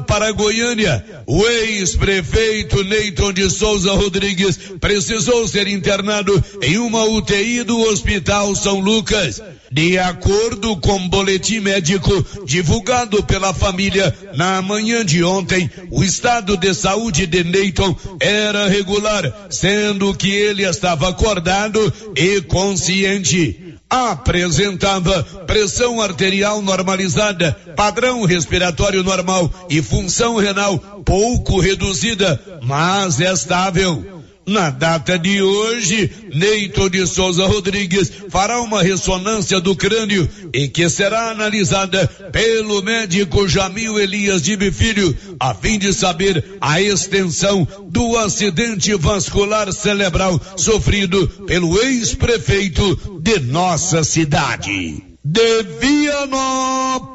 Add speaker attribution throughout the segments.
Speaker 1: para Goiânia. O ex-prefeito Neyton de Souza Rodrigues precisou ser internado em uma UTI do Hospital São Lucas. De acordo com boletim médico divulgado pela família na manhã de ontem, o estado de saúde de Neyton era regular, sendo que ele estava acordado e consciente apresentava pressão arterial normalizada, padrão respiratório normal e função renal pouco reduzida, mas estável. Na data de hoje, Neito de Souza Rodrigues fará uma ressonância do crânio e que será analisada pelo médico Jamil Elias de Filho, a fim de saber a extensão do acidente vascular cerebral sofrido pelo ex-prefeito de nossa cidade. De Vianópolis,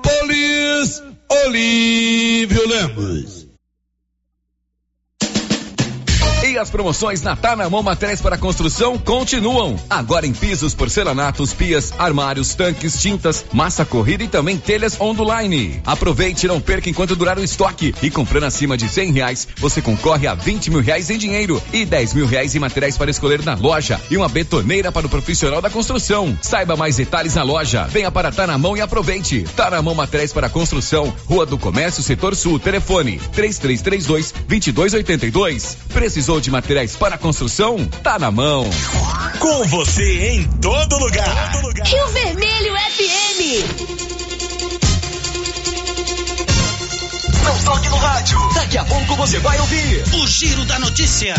Speaker 1: Olívio Lemos.
Speaker 2: As promoções na Tá na Mão Materiais para Construção continuam. Agora em pisos, porcelanatos, pias, armários, tanques, tintas, massa corrida e também telhas online. Aproveite e não perca enquanto durar o estoque. E comprando acima de cem reais, você concorre a 20 mil reais em dinheiro e 10 mil reais em materiais para escolher na loja e uma betoneira para o profissional da construção. Saiba mais detalhes na loja. Venha para Tá na Mão e aproveite. Tá na Mão Materiais para Construção, Rua do Comércio, Setor Sul, telefone 3332 2282. Precisou de materiais para construção? Tá na mão.
Speaker 3: Com você em todo lugar. Todo lugar.
Speaker 4: Rio Vermelho FM.
Speaker 3: Não toque no rádio. Daqui a pouco você vai ouvir o Giro da Notícia.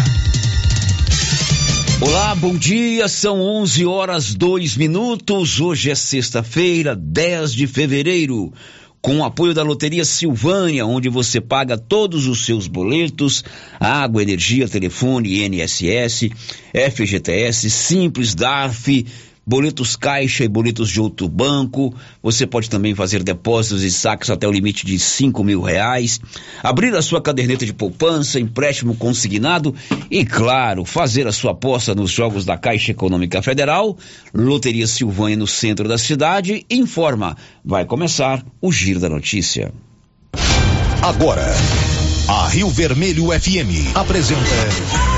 Speaker 5: Olá, bom dia. São 11 horas 2 minutos. Hoje é sexta-feira, 10 de fevereiro com o apoio da Loteria Silvânia, onde você paga todos os seus boletos, água, energia, telefone, INSS, FGTS, Simples, DARF, boletos caixa e boletos de outro banco. Você pode também fazer depósitos e saques até o limite de cinco mil reais, abrir a sua caderneta de poupança, empréstimo consignado e, claro, fazer a sua aposta nos jogos da Caixa Econômica Federal. Loteria Silvânia no centro da cidade informa. Vai começar o Giro da Notícia.
Speaker 3: Agora, a Rio Vermelho FM apresenta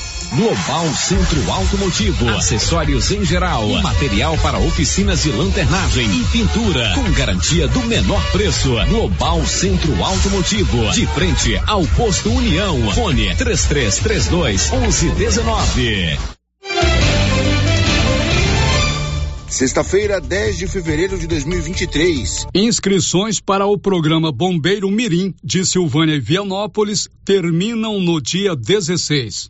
Speaker 6: Global Centro Automotivo, acessórios em geral, material para oficinas de lanternagem e pintura, com garantia do menor preço. Global Centro Automotivo, de frente ao posto União. Fone 3332 1119.
Speaker 7: Sexta-feira, 10 de fevereiro de 2023.
Speaker 8: Inscrições para o programa Bombeiro Mirim de Silvânia e Vianópolis terminam no dia 16.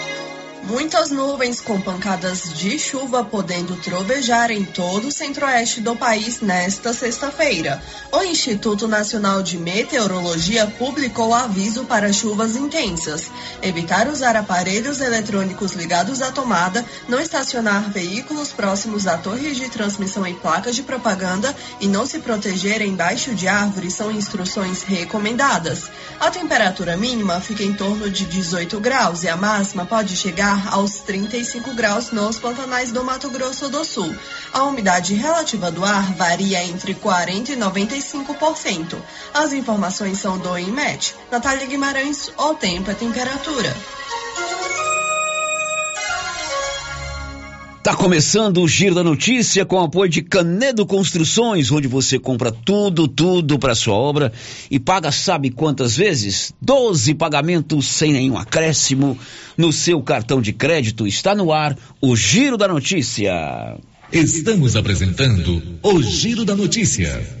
Speaker 9: Muitas nuvens com pancadas de chuva podendo trovejar em todo o centro-oeste do país nesta sexta-feira. O Instituto Nacional de Meteorologia publicou aviso para chuvas intensas. Evitar usar aparelhos eletrônicos ligados à tomada, não estacionar veículos próximos a torres de transmissão e placas de propaganda e não se proteger embaixo de árvores são instruções recomendadas. A temperatura mínima fica em torno de 18 graus e a máxima pode chegar aos 35 graus nos pantanais do Mato Grosso do Sul. A umidade relativa do ar varia entre 40% e 95%. As informações são do IMET. Natália Guimarães, o tempo e temperatura.
Speaker 5: Tá começando o Giro da Notícia com apoio de Canedo Construções, onde você compra tudo, tudo para sua obra e paga sabe quantas vezes? 12 pagamentos sem nenhum acréscimo no seu cartão de crédito. Está no ar o Giro da Notícia.
Speaker 6: Estamos apresentando o Giro da Notícia.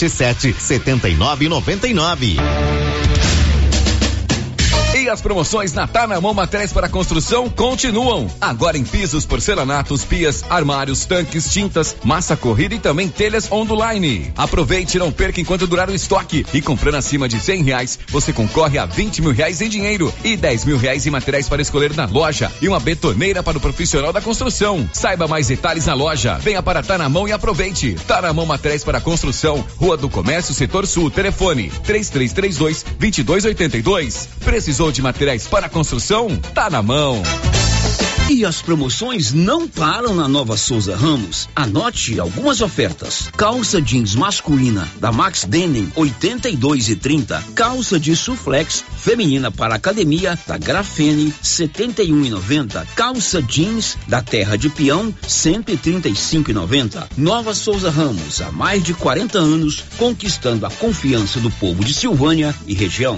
Speaker 10: sete setenta e nove noventa e nove.
Speaker 2: E as promoções na Tá na Mão Materiais para Construção continuam. Agora em pisos, porcelanatos, pias, armários, tanques, tintas, massa corrida e também telhas online. Aproveite e não perca enquanto durar o estoque. E comprando acima de cem reais, você concorre a vinte mil reais em dinheiro e dez mil reais em materiais para escolher na loja e uma betoneira para o profissional da construção. Saiba mais detalhes na loja. Venha para Tá na Mão e aproveite. Tá na Mão Materiais para Construção, Rua do Comércio, Setor Sul. Telefone três três três Precisou de materiais para construção? Tá na mão.
Speaker 5: E as promoções não param na Nova Souza Ramos. Anote algumas ofertas. Calça jeans masculina da Max Denim 82 e 30. Calça de suflex feminina para academia da Grafene 71 e 90. Calça jeans da Terra de Peão 135 e 90. Nova Souza Ramos há mais de 40 anos conquistando a confiança do povo de Silvânia e região.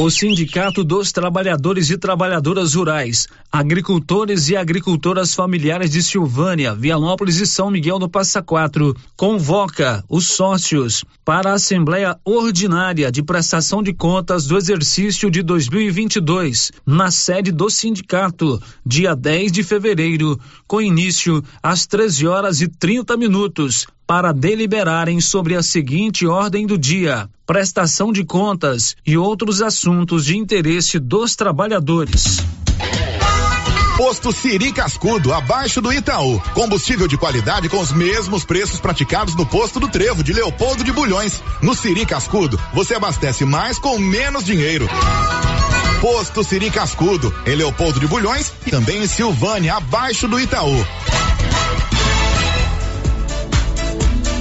Speaker 11: O Sindicato dos Trabalhadores e Trabalhadoras Rurais, Agricultores e Agricultoras Familiares de Silvânia, Vianópolis e São Miguel do Passa Quatro convoca os sócios para a Assembleia Ordinária de Prestação de Contas do exercício de 2022, na sede do sindicato, dia 10 de fevereiro, com início às 13 horas e 30 minutos, para deliberarem sobre a seguinte ordem do dia: prestação de contas e outros assuntos de interesse dos trabalhadores.
Speaker 12: Posto Siri Cascudo, abaixo do Itaú. Combustível de qualidade com os mesmos preços praticados no posto do Trevo de Leopoldo de Bulhões. No Siri Cascudo, você abastece mais com menos dinheiro. Posto Siri Cascudo, em Leopoldo de Bulhões e também em Silvânia, abaixo do Itaú.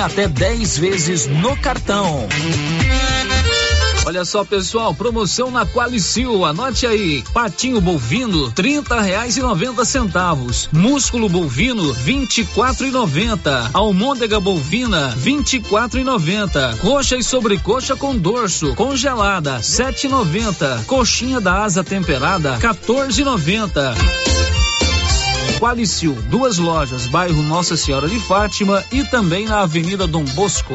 Speaker 11: até 10 vezes no cartão. Olha só, pessoal, promoção na Qualicil, anote aí. Patinho bovino, trinta reais e noventa centavos. Músculo bovino, vinte e quatro e noventa. Almôndega bovina, vinte e quatro e noventa. Coxa e sobrecoxa com dorso, congelada, sete e noventa. Coxinha da asa temperada, 14,90. Qualicil, duas lojas, bairro Nossa Senhora de Fátima e também na Avenida Dom Bosco.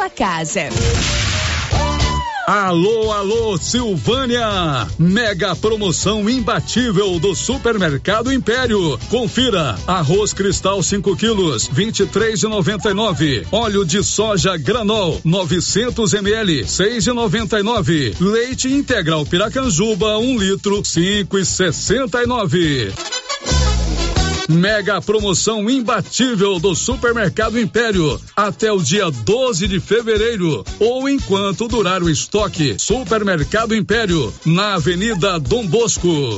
Speaker 4: casa.
Speaker 8: Alô, alô, Silvânia! Mega promoção imbatível do Supermercado Império. Confira: arroz cristal 5 quilos, 23,99. Óleo de soja granol 900 ml, 6,99. Leite integral Piracanjuba 1 um litro, 5,69. Mega promoção imbatível do Supermercado Império até o dia 12 de fevereiro ou enquanto durar o estoque. Supermercado Império na Avenida Dom Bosco.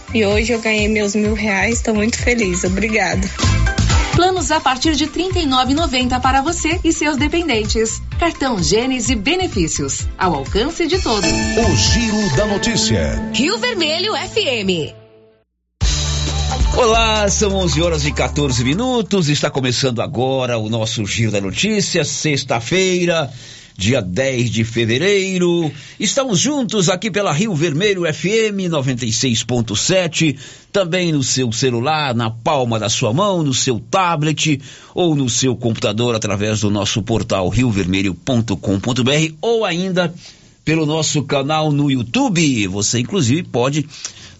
Speaker 13: e hoje eu ganhei meus mil reais. Estou muito feliz. Obrigada.
Speaker 14: Planos a partir de R$ 39,90 para você e seus dependentes. Cartão Gênesis Benefícios. Ao alcance de todos.
Speaker 15: O Giro da Notícia.
Speaker 16: Rio Vermelho FM.
Speaker 5: Olá, são 11 horas e 14 minutos. Está começando agora o nosso Giro da Notícia, sexta-feira, dia 10 de fevereiro. Estamos juntos aqui pela Rio Vermelho FM 96.7, também no seu celular, na palma da sua mão, no seu tablet ou no seu computador através do nosso portal riovermelho.com.br ou ainda pelo nosso canal no YouTube. Você inclusive pode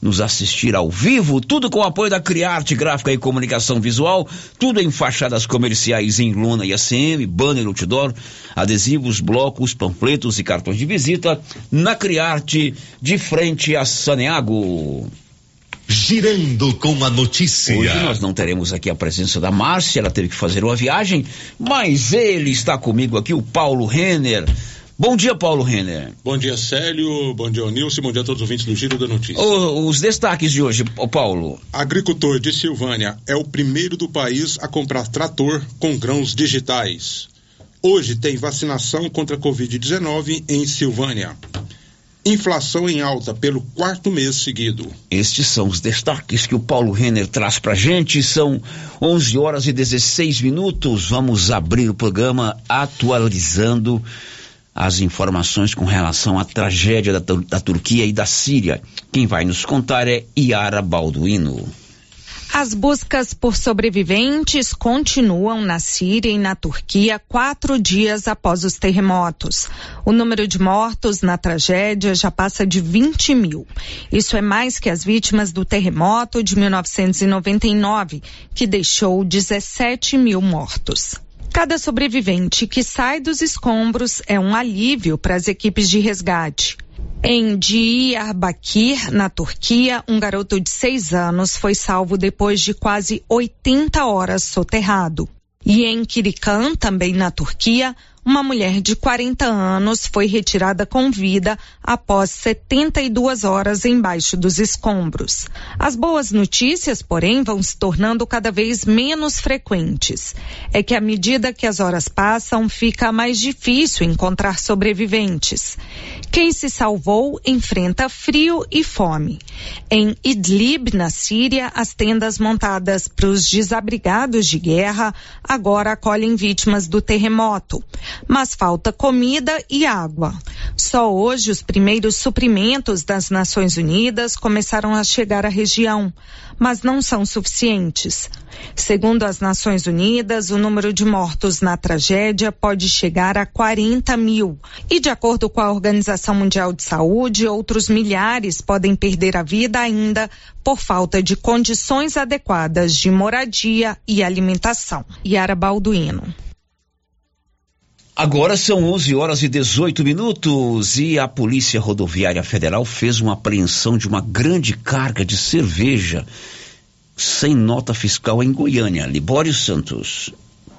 Speaker 5: nos assistir ao vivo, tudo com o apoio da Criarte Gráfica e Comunicação Visual, tudo em fachadas comerciais em lona e ACM, banner outdoor, adesivos, blocos, panfletos e cartões de visita, na Criarte, de frente a Saneago.
Speaker 10: Girando com a notícia.
Speaker 5: Hoje nós não teremos aqui a presença da Márcia, ela teve que fazer uma viagem, mas ele está comigo aqui, o Paulo Renner. Bom dia, Paulo Renner.
Speaker 17: Bom dia, Célio. Bom dia, Nilson. Bom dia a todos os ouvintes do Giro da Notícia.
Speaker 5: O, os destaques de hoje, Paulo.
Speaker 17: Agricultor de Silvânia é o primeiro do país a comprar trator com grãos digitais. Hoje tem vacinação contra a Covid-19 em Silvânia. Inflação em alta pelo quarto mês seguido.
Speaker 5: Estes são os destaques que o Paulo Renner traz pra gente. São 11 horas e 16 minutos. Vamos abrir o programa atualizando as informações com relação à tragédia da, da Turquia e da Síria. Quem vai nos contar é Iara Balduino.
Speaker 18: As buscas por sobreviventes continuam na Síria e na Turquia quatro dias após os terremotos. O número de mortos na tragédia já passa de 20 mil. Isso é mais que as vítimas do terremoto de 1999, que deixou 17 mil mortos. Cada sobrevivente que sai dos escombros é um alívio para as equipes de resgate. Em Diyarbakir, na Turquia, um garoto de seis anos foi salvo depois de quase 80 horas soterrado. E em Kirikan, também na Turquia, uma mulher de 40 anos foi retirada com vida após 72 horas embaixo dos escombros. As boas notícias, porém, vão se tornando cada vez menos frequentes. É que à medida que as horas passam, fica mais difícil encontrar sobreviventes. Quem se salvou enfrenta frio e fome. Em Idlib, na Síria, as tendas montadas para os desabrigados de guerra agora acolhem vítimas do terremoto mas falta comida e água. Só hoje os primeiros suprimentos das Nações Unidas começaram a chegar à região, mas não são suficientes. Segundo as Nações Unidas, o número de mortos na tragédia pode chegar a 40 mil. E, de acordo com a Organização Mundial de Saúde, outros milhares podem perder a vida ainda por falta de condições adequadas de moradia e alimentação. Yara Balduino.
Speaker 5: Agora são 11 horas e 18 minutos e a Polícia Rodoviária Federal fez uma apreensão de uma grande carga de cerveja sem nota fiscal em Goiânia. Libório Santos.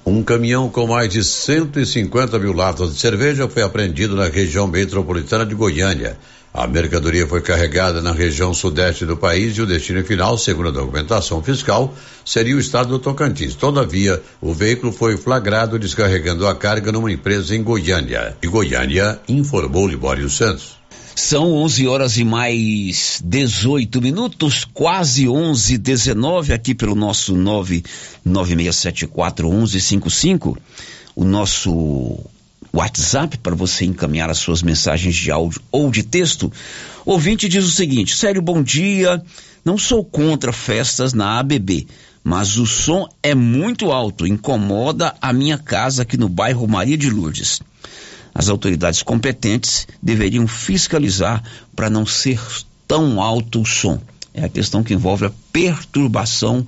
Speaker 19: Um caminhão com mais de 150 mil latas de cerveja foi apreendido na região metropolitana de Goiânia. A mercadoria foi carregada na região sudeste do país e o destino final, segundo a documentação fiscal, seria o estado do Tocantins. Todavia, o veículo foi flagrado descarregando a carga numa empresa em Goiânia. E Goiânia informou Libório Santos.
Speaker 5: São 11 horas e mais 18 minutos, quase 11 19 aqui pelo nosso 996741155. O nosso WhatsApp para você encaminhar as suas mensagens de áudio ou de texto. O ouvinte diz o seguinte: Sério, bom dia. Não sou contra festas na ABB, mas o som é muito alto, incomoda a minha casa aqui no bairro Maria de Lourdes. As autoridades competentes deveriam fiscalizar para não ser tão alto o som. É a questão que envolve a perturbação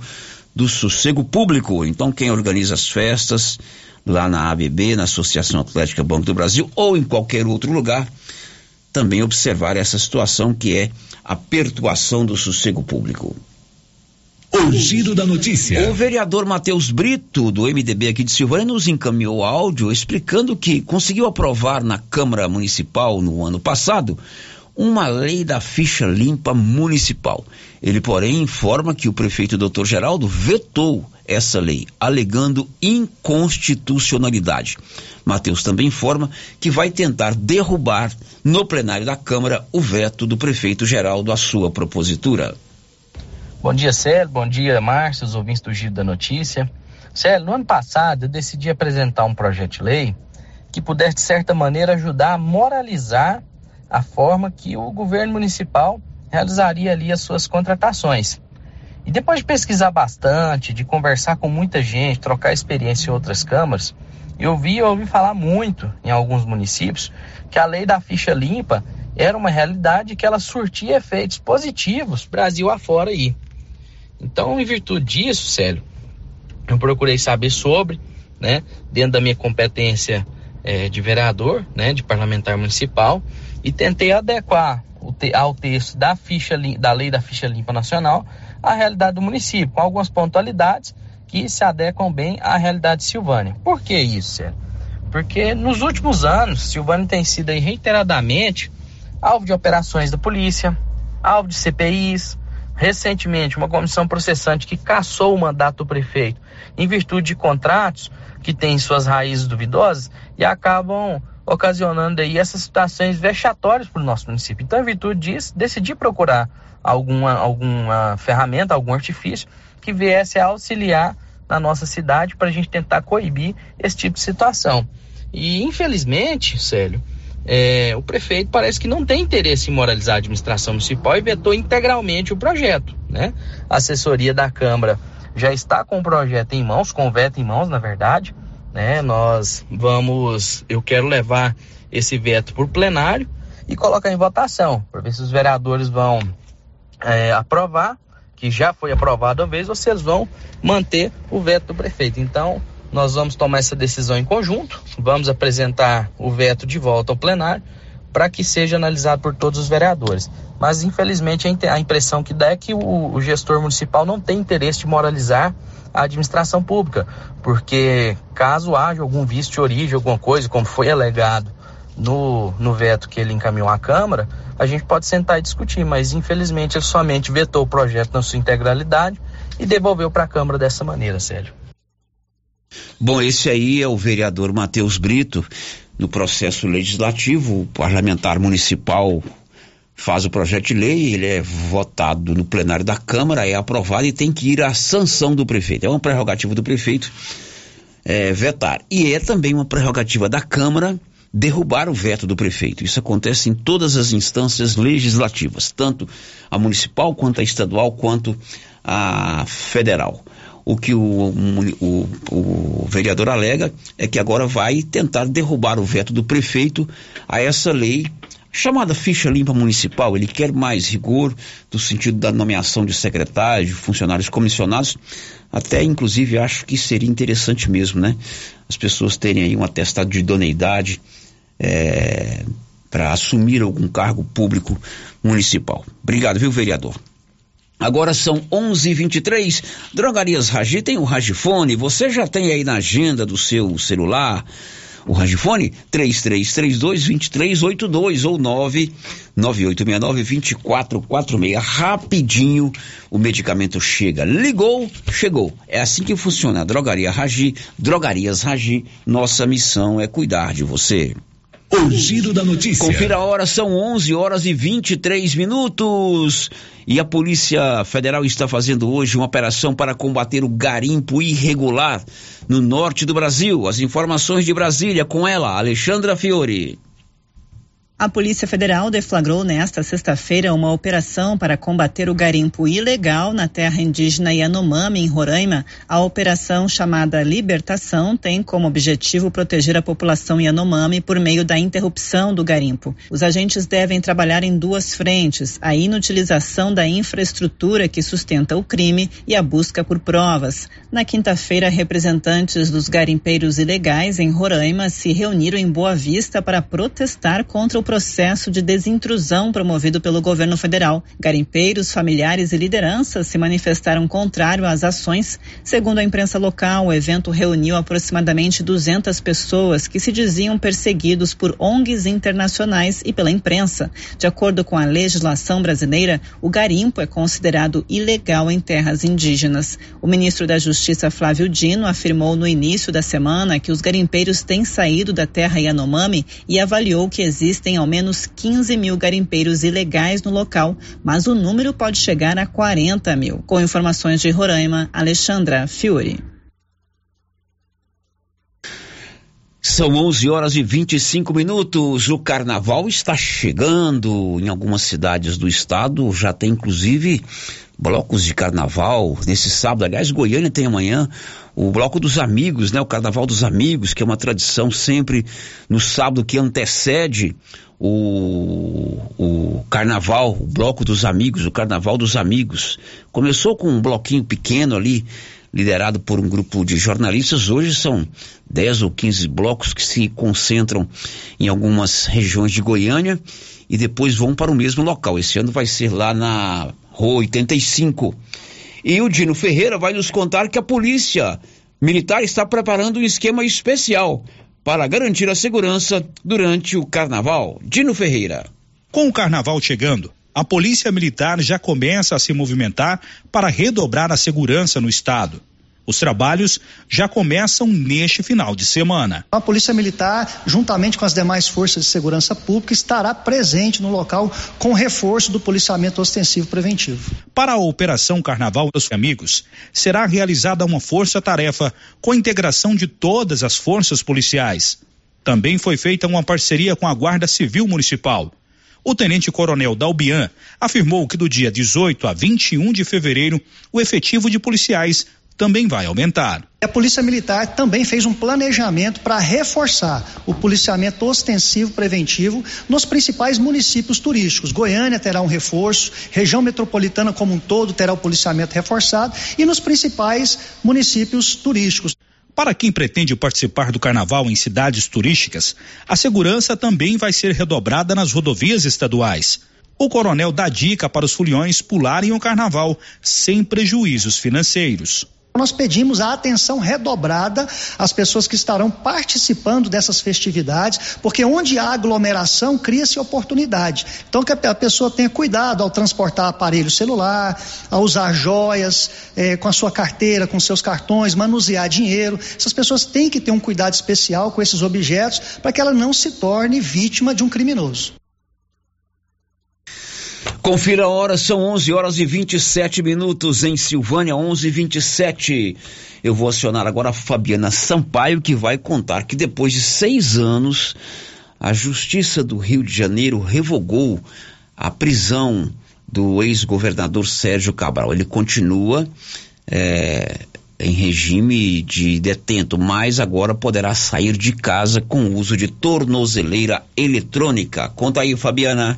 Speaker 5: do sossego público. Então, quem organiza as festas, lá na ABB, na Associação Atlética Banco do Brasil, ou em qualquer outro lugar, também observar essa situação que é a pertuação do sossego público.
Speaker 10: O giro da notícia.
Speaker 5: O vereador Matheus Brito, do MDB aqui de Silvânia, nos encaminhou áudio explicando que conseguiu aprovar na Câmara Municipal no ano passado uma lei da ficha limpa municipal. Ele, porém, informa que o prefeito Dr. Geraldo vetou essa lei, alegando inconstitucionalidade. Mateus também informa que vai tentar derrubar no plenário da Câmara o veto do prefeito Geraldo à sua propositura.
Speaker 20: Bom dia, Célio. Bom dia, Márcio, os ouvintes do Giro da Notícia. Célio, no ano passado eu decidi apresentar um projeto de lei que pudesse, de certa maneira, ajudar a moralizar a forma que o governo municipal realizaria ali as suas contratações. E depois de pesquisar bastante, de conversar com muita gente, trocar experiência em outras câmaras, eu vi e ouvi falar muito em alguns municípios que a lei da ficha limpa era uma realidade que ela surtia efeitos positivos Brasil afora aí. Então, em virtude disso, Célio, eu procurei saber sobre, né, dentro da minha competência é, de vereador, né, de parlamentar municipal, e tentei adequar ao texto da ficha da lei da ficha limpa nacional à realidade do município, com algumas pontualidades que se adequam bem à realidade de Silvânia. Por que isso, Célio? Porque nos últimos anos, Silvânia tem sido reiteradamente alvo de operações da polícia, alvo de CPIs, recentemente uma comissão processante que cassou o mandato do prefeito em virtude de contratos que têm suas raízes duvidosas e acabam ocasionando aí essas situações vexatórias para o nosso município. Então, em virtude disso, decidi procurar alguma, alguma ferramenta, algum artifício que viesse a auxiliar na nossa cidade para a gente tentar coibir esse tipo de situação. E, infelizmente, Célio, é, o prefeito parece que não tem interesse em moralizar a administração municipal e vetou integralmente o projeto. Né? A assessoria da Câmara já está com o projeto em mãos, com o veto em mãos, na verdade. Né? Nós vamos, eu quero levar esse veto para o plenário e colocar em votação, para ver se os vereadores vão é, aprovar, que já foi aprovado uma vez, eles vão manter o veto do prefeito. Então, nós vamos tomar essa decisão em conjunto, vamos apresentar o veto de volta ao plenário para que seja analisado por todos os vereadores. Mas, infelizmente, a impressão que dá é que o, o gestor municipal não tem interesse de moralizar a administração pública, porque caso haja algum vício de origem, alguma coisa, como foi alegado no, no veto que ele encaminhou à Câmara, a gente pode sentar e discutir, mas infelizmente ele somente vetou o projeto na sua integralidade e devolveu para a Câmara dessa maneira, Sérgio.
Speaker 5: Bom, esse aí é o vereador Matheus Brito. No processo legislativo, o parlamentar municipal faz o projeto de lei, ele é votado no plenário da Câmara, é aprovado e tem que ir à sanção do prefeito. É uma prerrogativa do prefeito é, vetar. E é também uma prerrogativa da Câmara derrubar o veto do prefeito. Isso acontece em todas as instâncias legislativas, tanto a municipal, quanto a estadual, quanto a federal o que o, o, o, vereador alega é que agora vai tentar derrubar o veto do prefeito a essa lei chamada ficha limpa municipal. Ele quer mais rigor no sentido da nomeação de secretários, funcionários comissionados. Até, inclusive, acho que seria interessante mesmo, né? As pessoas terem aí um atestado de idoneidade é, para assumir algum cargo público municipal. Obrigado, viu, vereador? Agora são 11:23. Drogarias Ragi tem o Ragifone. Você já tem aí na agenda do seu celular o Ragifone 3332-2382 ou 99869-2446. Rapidinho o medicamento chega. Ligou, chegou. É assim que funciona Drogaria Ragi. Drogarias Ragi. Nossa missão é cuidar de você.
Speaker 10: O giro da notícia.
Speaker 5: Confira a hora, são 11 horas e 23 minutos. E a Polícia Federal está fazendo hoje uma operação para combater o garimpo irregular no norte do Brasil. As informações de Brasília com ela, Alexandra Fiore.
Speaker 21: A Polícia Federal deflagrou nesta sexta-feira uma operação para combater o garimpo ilegal na terra indígena Yanomami, em Roraima. A operação chamada Libertação tem como objetivo proteger a população Yanomami por meio da interrupção do garimpo. Os agentes devem trabalhar em duas frentes: a inutilização da infraestrutura que sustenta o crime e a busca por provas. Na quinta-feira, representantes dos garimpeiros ilegais em Roraima se reuniram em Boa Vista para protestar contra o processo de desintrusão promovido pelo governo federal. Garimpeiros, familiares e lideranças se manifestaram contrário às ações. Segundo a imprensa local, o evento reuniu aproximadamente 200 pessoas que se diziam perseguidos por ONGs internacionais e pela imprensa. De acordo com a legislação brasileira, o garimpo é considerado ilegal em terras indígenas. O ministro da Justiça, Flávio Dino, afirmou no início da semana que os garimpeiros têm saído da terra Yanomami e avaliou que existem ao menos 15 mil garimpeiros ilegais no local, mas o número pode chegar a 40 mil. Com informações de Roraima, Alexandra Fiore.
Speaker 5: São 11 horas e 25 minutos. O carnaval está chegando em algumas cidades do estado. Já tem inclusive blocos de carnaval nesse sábado. Aliás, Goiânia tem amanhã o bloco dos amigos, né? O carnaval dos amigos, que é uma tradição sempre no sábado que antecede o, o carnaval, o bloco dos amigos, o carnaval dos amigos. Começou com um bloquinho pequeno ali liderado por um grupo de jornalistas. Hoje são 10 ou 15 blocos que se concentram em algumas regiões de Goiânia e depois vão para o mesmo local. Esse ano vai ser lá na Rua 85. E o Dino Ferreira vai nos contar que a polícia militar está preparando um esquema especial para garantir a segurança durante o carnaval. Dino Ferreira.
Speaker 22: Com o carnaval chegando, a Polícia Militar já começa a se movimentar para redobrar a segurança no estado. Os trabalhos já começam neste final de semana.
Speaker 23: A Polícia Militar, juntamente com as demais forças de segurança pública, estará presente no local com reforço do policiamento ostensivo preventivo.
Speaker 22: Para a Operação Carnaval dos Amigos, será realizada uma força-tarefa com a integração de todas as forças policiais. Também foi feita uma parceria com a Guarda Civil Municipal o tenente-coronel Dalbian afirmou que do dia 18 a 21 de fevereiro, o efetivo de policiais também vai aumentar.
Speaker 23: A Polícia Militar também fez um planejamento para reforçar o policiamento ostensivo preventivo nos principais municípios turísticos. Goiânia terá um reforço, região metropolitana como um todo terá o policiamento reforçado e nos principais municípios turísticos.
Speaker 22: Para quem pretende participar do carnaval em cidades turísticas, a segurança também vai ser redobrada nas rodovias estaduais. O coronel dá dica para os foliões pularem o carnaval sem prejuízos financeiros.
Speaker 23: Nós pedimos a atenção redobrada às pessoas que estarão participando dessas festividades, porque onde há aglomeração, cria-se oportunidade. Então, que a pessoa tenha cuidado ao transportar aparelho celular, a usar joias, eh, com a sua carteira, com seus cartões, manusear dinheiro. Essas pessoas têm que ter um cuidado especial com esses objetos para que ela não se torne vítima de um criminoso.
Speaker 5: Confira a hora, são 11 horas e 27 minutos em Silvânia, 11 e 27. Eu vou acionar agora a Fabiana Sampaio, que vai contar que depois de seis anos, a Justiça do Rio de Janeiro revogou a prisão do ex-governador Sérgio Cabral. Ele continua é, em regime de detento, mas agora poderá sair de casa com uso de tornozeleira eletrônica. Conta aí, Fabiana.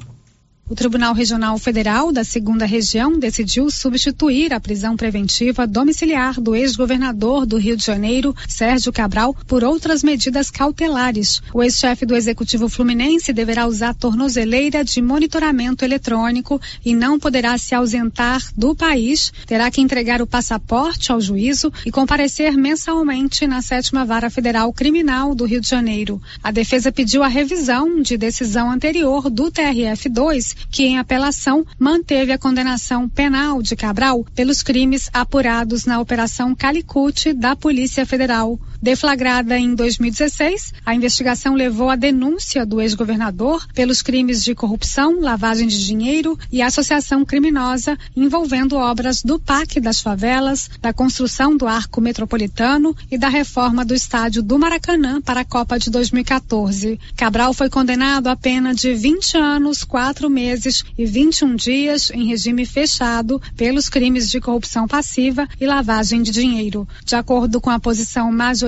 Speaker 24: O Tribunal Regional Federal da Segunda Região decidiu substituir a prisão preventiva domiciliar do ex-governador do Rio de Janeiro, Sérgio Cabral, por outras medidas cautelares. O ex-chefe do Executivo Fluminense deverá usar tornozeleira de monitoramento eletrônico e não poderá se ausentar do país, terá que entregar o passaporte ao juízo e comparecer mensalmente na sétima vara federal criminal do Rio de Janeiro. A defesa pediu a revisão de decisão anterior do TRF2 que em apelação manteve a condenação penal de Cabral pelos crimes apurados na Operação Calicute da Polícia Federal. Deflagrada em 2016, a investigação levou à denúncia do ex-governador pelos crimes de corrupção, lavagem de dinheiro e associação criminosa envolvendo obras do PAC das favelas, da construção do arco metropolitano e da reforma do estádio do Maracanã para a Copa de 2014. Cabral foi condenado a pena de 20 anos, 4 meses e 21 dias em regime fechado pelos crimes de corrupção passiva e lavagem de dinheiro. De acordo com a posição majoritária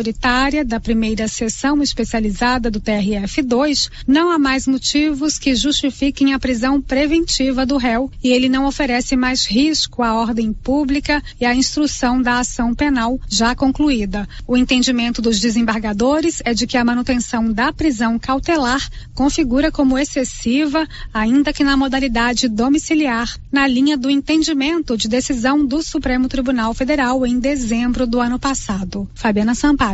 Speaker 24: da primeira sessão especializada do TRF2, não há mais motivos que justifiquem a prisão preventiva do réu e ele não oferece mais risco à ordem pública e à instrução da ação penal já concluída. O entendimento dos desembargadores é de que a manutenção da prisão cautelar configura como excessiva, ainda que na modalidade domiciliar, na linha do entendimento de decisão do Supremo Tribunal Federal em dezembro do ano passado. Fabiana Sampaio.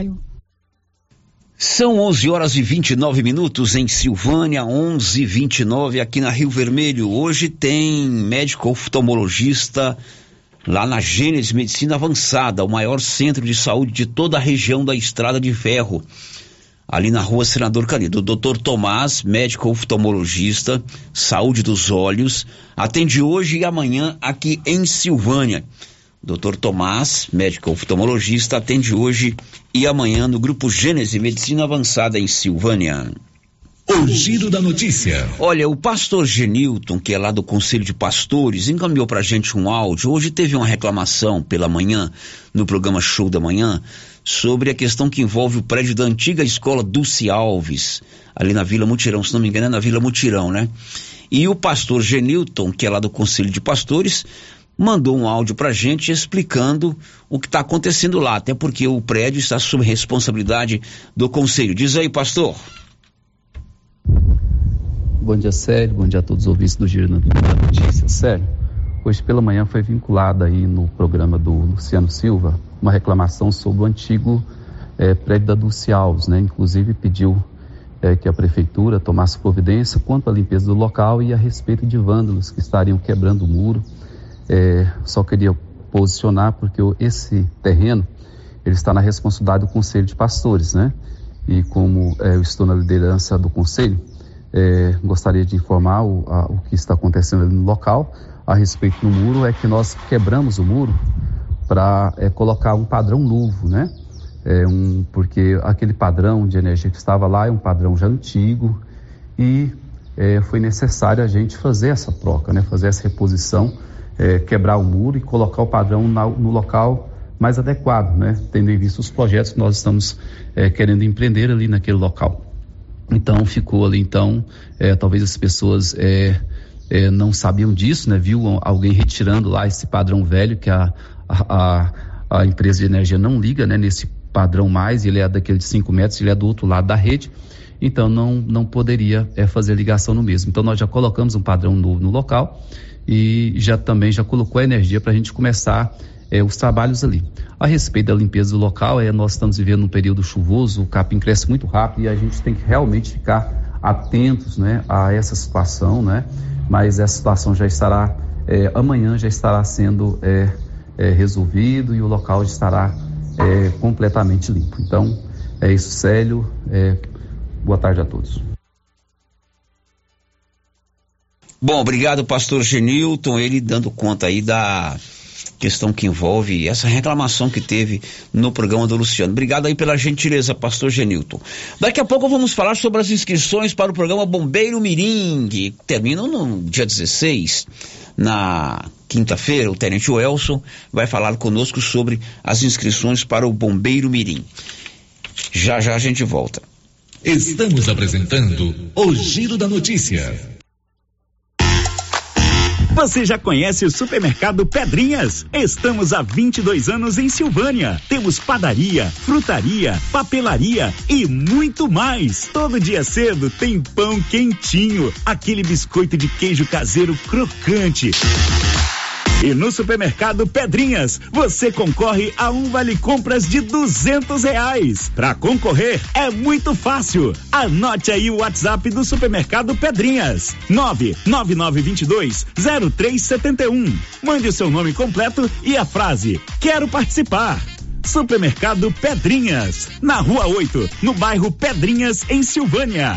Speaker 5: São 11 horas e 29 minutos em Silvânia, 11 e 29 aqui na Rio Vermelho. Hoje tem médico oftalmologista lá na Gênesis Medicina Avançada, o maior centro de saúde de toda a região da Estrada de Ferro ali na rua Senador Canido. O doutor Tomás, médico oftalmologista, saúde dos olhos, atende hoje e amanhã aqui em Silvânia. Dr. Tomás, médico oftalmologista, atende hoje e amanhã no Grupo Gênese Medicina Avançada em Silvânia.
Speaker 10: O giro da notícia.
Speaker 5: Olha, o pastor Genilton, que é lá do Conselho de Pastores, encaminhou pra gente um áudio. Hoje teve uma reclamação pela manhã, no programa Show da Manhã, sobre a questão que envolve o prédio da antiga escola Dulce Alves, ali na Vila Mutirão, se não me engano é na Vila Mutirão, né? E o pastor Genilton, que é lá do Conselho de Pastores, mandou um áudio pra gente explicando o que está acontecendo lá, até porque o prédio está sob responsabilidade do Conselho. Diz aí, pastor.
Speaker 25: Bom dia, Sérgio. Bom dia a todos os ouvintes do Giro da Notícia. Sérgio, hoje pela manhã foi vinculada aí no programa do Luciano Silva uma reclamação sobre o antigo é, prédio da Dulce Alves, né? Inclusive pediu é, que a prefeitura tomasse providência quanto à limpeza do local e a respeito de vândalos que estariam quebrando o muro. É, só queria posicionar porque esse terreno ele está na responsabilidade do Conselho de Pastores, né? E como eu estou na liderança do Conselho, é, gostaria de informar o, a, o, que está acontecendo ali no local a respeito do muro é que nós quebramos o muro para é, colocar um padrão novo, né? É um, porque aquele padrão de energia que estava lá é um padrão já antigo e é, foi necessário a gente fazer essa troca, né? Fazer essa reposição, é, quebrar o muro e colocar o padrão na, no local mais adequado, né? Tendo em vista os projetos que nós estamos é, querendo empreender ali naquele local. Então ficou ali, então, é, talvez as pessoas é, é, não sabiam disso, né? Viu alguém retirando lá esse padrão velho que a, a, a empresa de energia não liga, né? Nesse padrão mais, ele é daquele de 5 metros, ele é do outro lado da rede, então não, não poderia é, fazer ligação no mesmo. Então nós já colocamos um padrão no, no local e já também já colocou a energia para a gente começar é, os trabalhos ali. A respeito da limpeza do local, é, nós estamos vivendo um período chuvoso, o capim cresce muito rápido e a gente tem que realmente ficar atentos né, a essa situação, né? Mas essa situação já estará, é, amanhã já estará sendo é, é, resolvido e o local estará é, completamente limpo. Então, é isso, Célio. É, boa tarde a todos.
Speaker 5: Bom, obrigado, pastor Genilton, ele dando conta aí da questão que envolve essa reclamação que teve no programa do Luciano. Obrigado aí pela gentileza, pastor Genilton. Daqui a pouco vamos falar sobre as inscrições para o programa Bombeiro Mirim, que termina no dia 16. Na quinta-feira, o Tenente Welson vai falar conosco sobre as inscrições para o Bombeiro Mirim. Já já a gente volta.
Speaker 10: Estamos apresentando o Giro da Notícia.
Speaker 26: Você já conhece o supermercado Pedrinhas? Estamos há 22 anos em Silvânia. Temos padaria, frutaria, papelaria e muito mais. Todo dia cedo tem pão quentinho, aquele biscoito de queijo caseiro crocante. E no supermercado Pedrinhas, você concorre a um vale compras de duzentos reais. Para concorrer é muito fácil. Anote aí o WhatsApp do supermercado Pedrinhas: nove nove nove vinte dois zero três setenta e um. Mande o seu nome completo e a frase Quero participar. Supermercado Pedrinhas, na Rua 8, no bairro Pedrinhas, em Silvânia.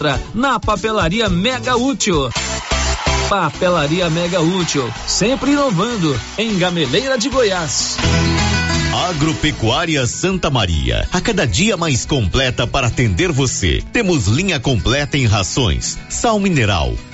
Speaker 27: encontra na Papelaria Mega Útil. Papelaria Mega Útil, sempre inovando, em Gameleira de Goiás.
Speaker 10: Agropecuária Santa Maria, a cada dia mais completa para atender você. Temos linha completa em rações, sal mineral,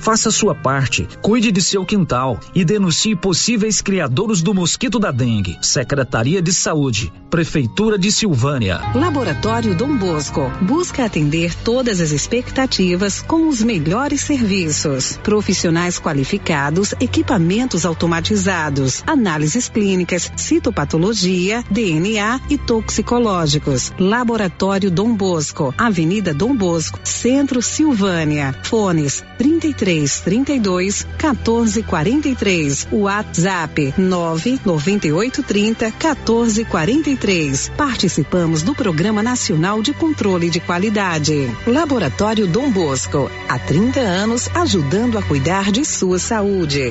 Speaker 11: faça sua parte, cuide de seu quintal e denuncie possíveis criadores do mosquito da dengue. Secretaria de Saúde, Prefeitura de Silvânia.
Speaker 28: Laboratório Dom Bosco busca atender todas as expectativas com os melhores serviços. Profissionais qualificados, equipamentos automatizados, análises clínicas, citopatologia, DNA e toxicológicos. Laboratório Dom Bosco, Avenida Dom Bosco, Centro Silvânia. Fones 33 32 14 43. WhatsApp 9 98 30 14 43. Participamos do Programa Nacional de Controle de Qualidade. Laboratório Dom Bosco. Há 30 anos ajudando a cuidar de sua saúde.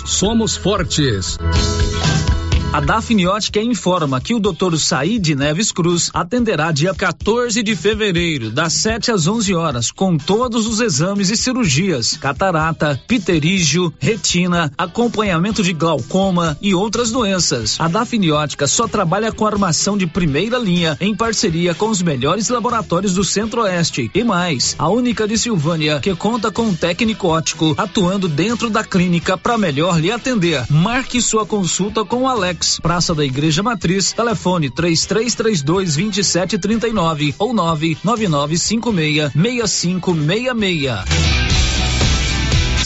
Speaker 8: somos fortes.
Speaker 11: A Dafniótica informa que o Dr. Said Neves Cruz atenderá dia 14 de fevereiro, das 7 às 11 horas, com todos os exames e cirurgias: catarata, pterígio, retina, acompanhamento de glaucoma e outras doenças. A Dafniótica só trabalha com armação de primeira linha em parceria com os melhores laboratórios do Centro-Oeste e mais, a única de Silvânia que conta com um técnico ótico atuando dentro da clínica para melhor lhe atender. Marque sua consulta com o Alex Praça da Igreja Matriz, telefone 3332 2739 ou 99956 6566.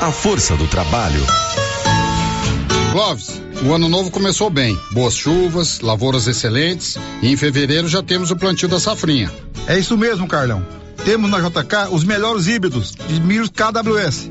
Speaker 29: A força do trabalho.
Speaker 30: Clóvis, o ano novo começou bem. Boas chuvas, lavouras excelentes e em fevereiro já temos o plantio da safrinha.
Speaker 31: É isso mesmo, Carlão. Temos na JK os melhores híbridos de milho KWS.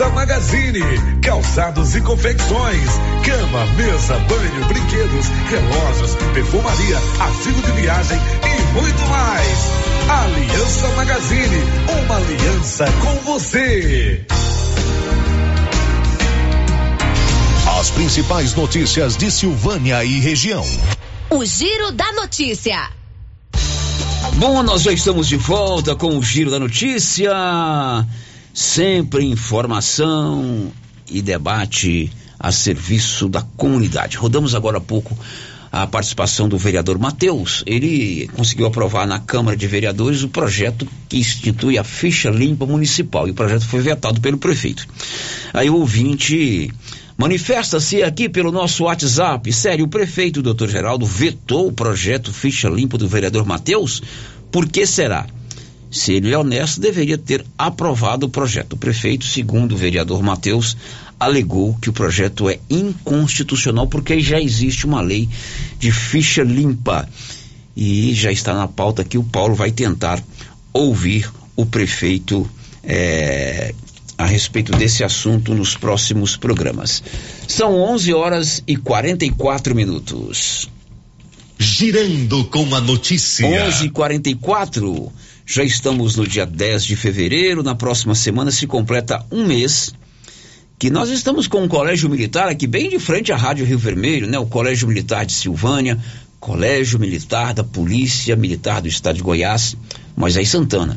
Speaker 8: Aliança Magazine, calçados e confecções, cama, mesa, banho, brinquedos, relógios, perfumaria, artigo de viagem e muito mais. Aliança Magazine, uma aliança com você.
Speaker 15: As principais notícias de Silvânia e região.
Speaker 32: O Giro da Notícia.
Speaker 5: Bom, nós já estamos de volta com o Giro da Notícia. Sempre informação e debate a serviço da comunidade. Rodamos agora há pouco a participação do vereador Matheus. Ele conseguiu aprovar na Câmara de Vereadores o projeto que institui a ficha limpa municipal e o projeto foi vetado pelo prefeito. Aí o ouvinte manifesta-se aqui pelo nosso WhatsApp. Sério, o prefeito, doutor Geraldo, vetou o projeto ficha limpa do vereador Matheus? Por que será? Se ele é honesto, deveria ter aprovado o projeto. O prefeito, segundo o vereador Matheus, alegou que o projeto é inconstitucional porque já existe uma lei de ficha limpa. E já está na pauta que o Paulo vai tentar ouvir o prefeito eh, a respeito desse assunto nos próximos programas. São 11 horas e 44 minutos.
Speaker 15: Girando com a notícia.
Speaker 5: 11 e 44 já estamos no dia 10 de fevereiro. Na próxima semana se completa um mês que nós estamos com um colégio militar aqui bem de frente à Rádio Rio Vermelho, né? O Colégio Militar de Silvânia, Colégio Militar da Polícia Militar do Estado de Goiás, Moisés Santana.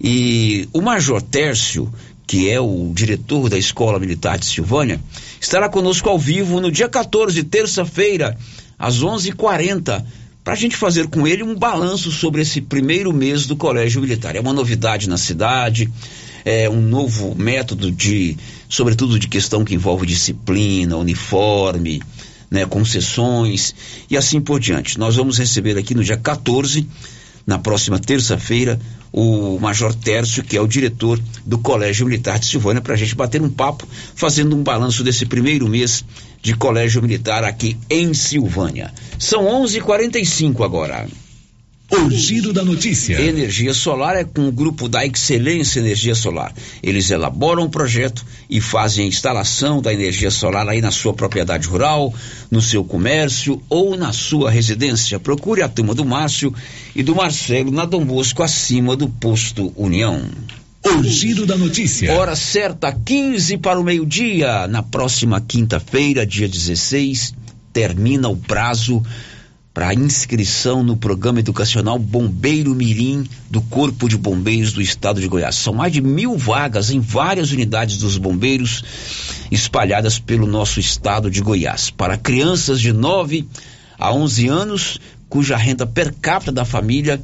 Speaker 5: E o Major Tércio, que é o diretor da Escola Militar de Silvânia, estará conosco ao vivo no dia 14, terça-feira, às 11:40 para a gente fazer com ele um balanço sobre esse primeiro mês do Colégio Militar. É uma novidade na cidade, é um novo método de, sobretudo de questão que envolve disciplina, uniforme, né, concessões e assim por diante. Nós vamos receber aqui no dia 14 na próxima terça-feira, o Major Tércio, que é o diretor do Colégio Militar de Silvânia, para a gente bater um papo, fazendo um balanço desse primeiro mês de Colégio Militar aqui em Silvânia. São 11:45 agora.
Speaker 10: O giro da notícia.
Speaker 5: Energia solar é com o grupo da Excelência Energia Solar. Eles elaboram o projeto e fazem a instalação da energia solar aí na sua propriedade rural, no seu comércio ou na sua residência. Procure a turma do Márcio e do Marcelo na Dom Bosco, acima do posto União.
Speaker 10: O giro da notícia.
Speaker 5: Hora certa, 15 para o meio-dia. Na próxima quinta-feira, dia 16, termina o prazo para inscrição no programa educacional Bombeiro Mirim do Corpo de Bombeiros do Estado de Goiás. São mais de mil vagas em várias unidades dos bombeiros espalhadas pelo nosso estado de Goiás. Para crianças de 9 a 11 anos, cuja renda per capita da família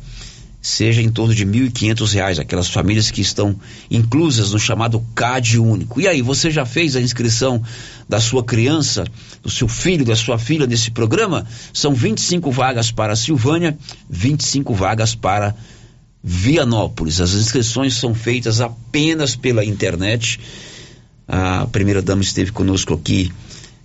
Speaker 5: seja em torno de R$ 1.500, aquelas famílias que estão inclusas no chamado CAD único. E aí, você já fez a inscrição da sua criança, do seu filho, da sua filha nesse programa? São 25 vagas para Silvânia, 25 vagas para Vianópolis. As inscrições são feitas apenas pela internet. A primeira dama esteve conosco aqui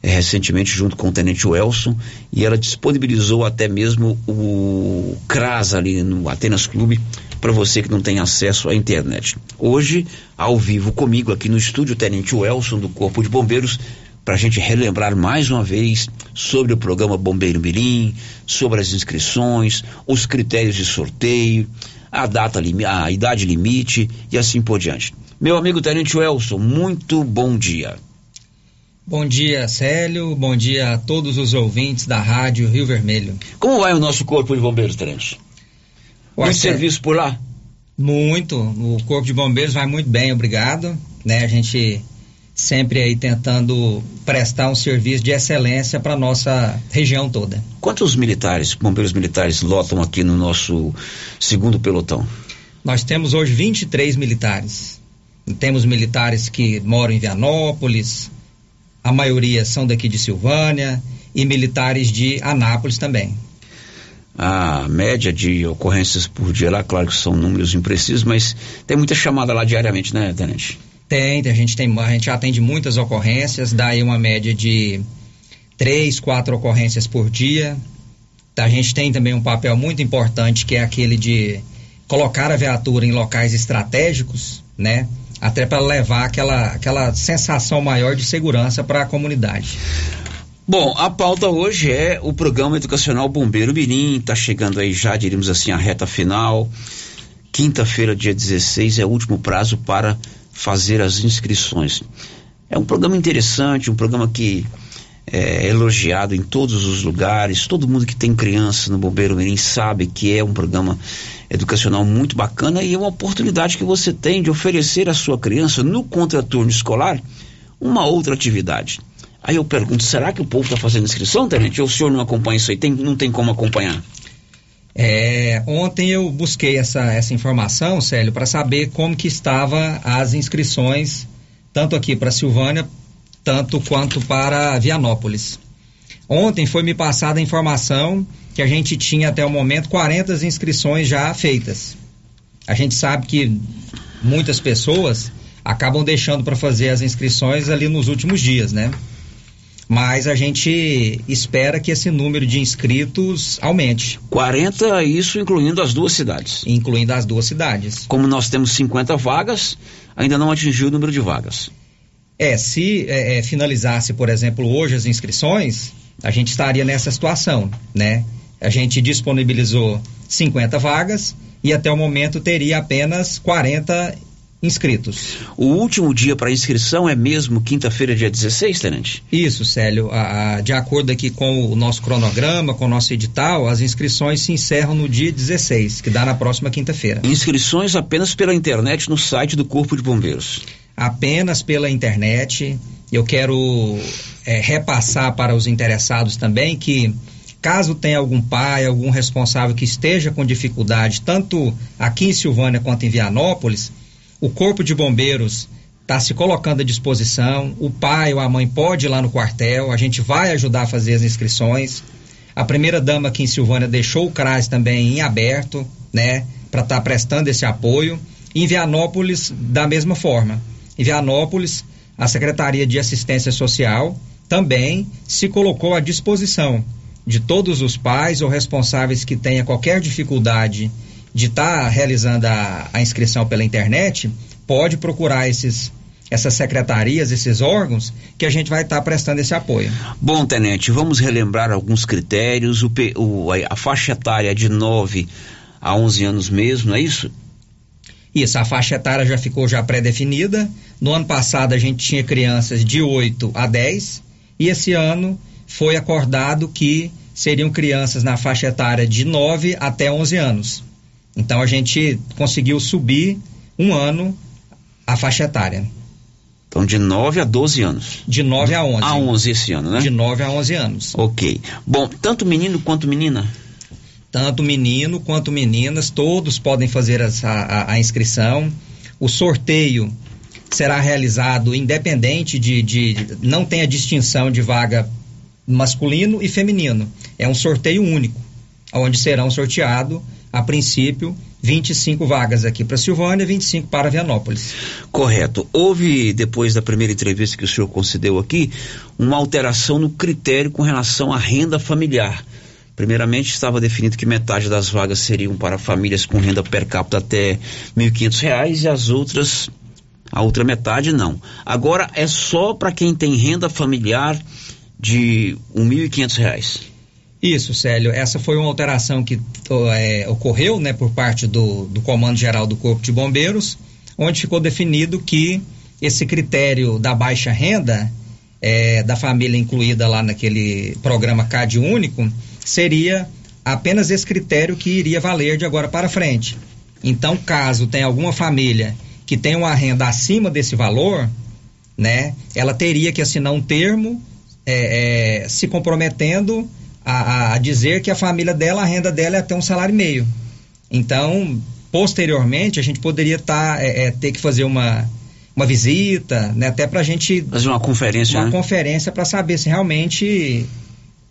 Speaker 5: recentemente junto com o Tenente Welson e ela disponibilizou até mesmo o CRAS ali no Atenas Clube para você que não tem acesso à internet. Hoje, ao vivo comigo aqui no estúdio, o Tenente Welson do Corpo de Bombeiros para a gente relembrar mais uma vez sobre o programa Bombeiro Mirim, sobre as inscrições, os critérios de sorteio, a data, a idade limite e assim por diante. Meu amigo Tenente Welson, muito bom dia.
Speaker 33: Bom dia, Célio. Bom dia a todos os ouvintes da Rádio Rio Vermelho.
Speaker 5: Como vai o nosso Corpo de Bombeiros, Tenente? Muito serviço por lá?
Speaker 33: Muito. O Corpo de Bombeiros vai muito bem, obrigado. Né? A gente sempre aí tentando prestar um serviço de excelência para nossa região toda.
Speaker 5: Quantos militares, bombeiros militares, lotam aqui no nosso segundo pelotão?
Speaker 33: Nós temos hoje 23 militares. Temos militares que moram em Vianópolis, a maioria são daqui de Silvânia e militares de Anápolis também.
Speaker 5: A média de ocorrências por dia lá, claro que são números imprecisos, mas tem muita chamada lá diariamente, né, Tenente?
Speaker 33: Tem, a gente tem, a gente atende muitas ocorrências, dá aí uma média de três, quatro ocorrências por dia. A gente tem também um papel muito importante que é aquele de colocar a viatura em locais estratégicos, né? Até para levar aquela, aquela sensação maior de segurança para a comunidade.
Speaker 5: Bom, a pauta hoje é o programa educacional Bombeiro Mirim, está chegando aí já, diríamos assim, a reta final. Quinta-feira, dia 16, é o último prazo para fazer as inscrições. É um programa interessante, um programa que é elogiado em todos os lugares. Todo mundo que tem criança no Bombeiro Mirim sabe que é um programa educacional muito bacana e é uma oportunidade que você tem de oferecer à sua criança no contraturno escolar uma outra atividade. Aí eu pergunto, será que o povo está fazendo inscrição, Tenente? Ou o senhor não acompanha isso aí? Tem, não tem como acompanhar?
Speaker 33: É, ontem eu busquei essa, essa informação, Célio, para saber como que estava as inscrições, tanto aqui para Silvânia, tanto quanto para Vianópolis. Ontem foi me passada a informação que a gente tinha até o momento 40 inscrições já feitas. A gente sabe que muitas pessoas acabam deixando para fazer as inscrições ali nos últimos dias, né? Mas a gente espera que esse número de inscritos aumente.
Speaker 5: 40, isso incluindo as duas cidades.
Speaker 33: Incluindo as duas cidades.
Speaker 5: Como nós temos 50 vagas, ainda não atingiu o número de vagas.
Speaker 33: É, se é, é, finalizasse, por exemplo, hoje as inscrições, a gente estaria nessa situação, né? A gente disponibilizou 50 vagas e até o momento teria apenas 40 inscritos.
Speaker 5: O último dia para inscrição é mesmo quinta-feira, dia 16, Tenente?
Speaker 33: Isso, Célio. A, a, de acordo aqui com o nosso cronograma, com o nosso edital, as inscrições se encerram no dia 16, que dá na próxima quinta-feira.
Speaker 5: Inscrições apenas pela internet no site do Corpo de Bombeiros?
Speaker 33: Apenas pela internet. Eu quero é, repassar para os interessados também que Caso tenha algum pai, algum responsável que esteja com dificuldade, tanto aqui em Silvânia quanto em Vianópolis, o Corpo de Bombeiros está se colocando à disposição. O pai ou a mãe pode ir lá no quartel, a gente vai ajudar a fazer as inscrições. A primeira dama aqui em Silvânia deixou o CRAS também em aberto, né, para estar tá prestando esse apoio. Em Vianópolis, da mesma forma. Em Vianópolis, a Secretaria de Assistência Social também se colocou à disposição de todos os pais ou responsáveis que tenham qualquer dificuldade de estar tá realizando a, a inscrição pela internet, pode procurar esses essas secretarias, esses órgãos, que a gente vai estar tá prestando esse apoio.
Speaker 5: Bom, Tenente, vamos relembrar alguns critérios. O, o, a faixa etária é de 9 a 11 anos mesmo, não é isso?
Speaker 33: Isso, a faixa etária já ficou já pré-definida. No ano passado a gente tinha crianças de 8 a 10 e esse ano foi acordado que seriam crianças na faixa etária de 9 até 11 anos. Então a gente conseguiu subir um ano a faixa etária.
Speaker 5: Então, de 9 a 12 anos.
Speaker 33: De 9 a 11.
Speaker 5: A 11 esse ano, né?
Speaker 33: De 9 a 11 anos.
Speaker 5: Ok. Bom, tanto menino quanto menina?
Speaker 33: Tanto menino quanto meninas, todos podem fazer essa, a, a inscrição. O sorteio será realizado independente de, de. Não tem a distinção de vaga masculino e feminino. É um sorteio único, onde serão sorteados, a princípio, 25 vagas aqui para Silvânia, 25 para Vianópolis.
Speaker 5: Correto. Houve, depois da primeira entrevista que o senhor concedeu aqui, uma alteração no critério com relação à renda familiar. Primeiramente, estava definido que metade das vagas seriam para famílias com renda per capita até R$ 1.500 e as outras, a outra metade não. Agora é só para quem tem renda familiar de R$ 1.500.
Speaker 33: Isso, Célio. Essa foi uma alteração que é, ocorreu né, por parte do, do Comando Geral do Corpo de Bombeiros, onde ficou definido que esse critério da baixa renda é, da família incluída lá naquele programa CAD único seria apenas esse critério que iria valer de agora para frente. Então, caso tenha alguma família que tenha uma renda acima desse valor, né, ela teria que assinar um termo é, é, se comprometendo a, a, dizer que a família dela, a renda dela é até um salário e meio. Então, posteriormente, a gente poderia tá, é, é, ter que fazer uma, uma visita, né, até para a gente.
Speaker 5: Fazer uma conferência.
Speaker 33: Uma
Speaker 5: né?
Speaker 33: conferência para saber se realmente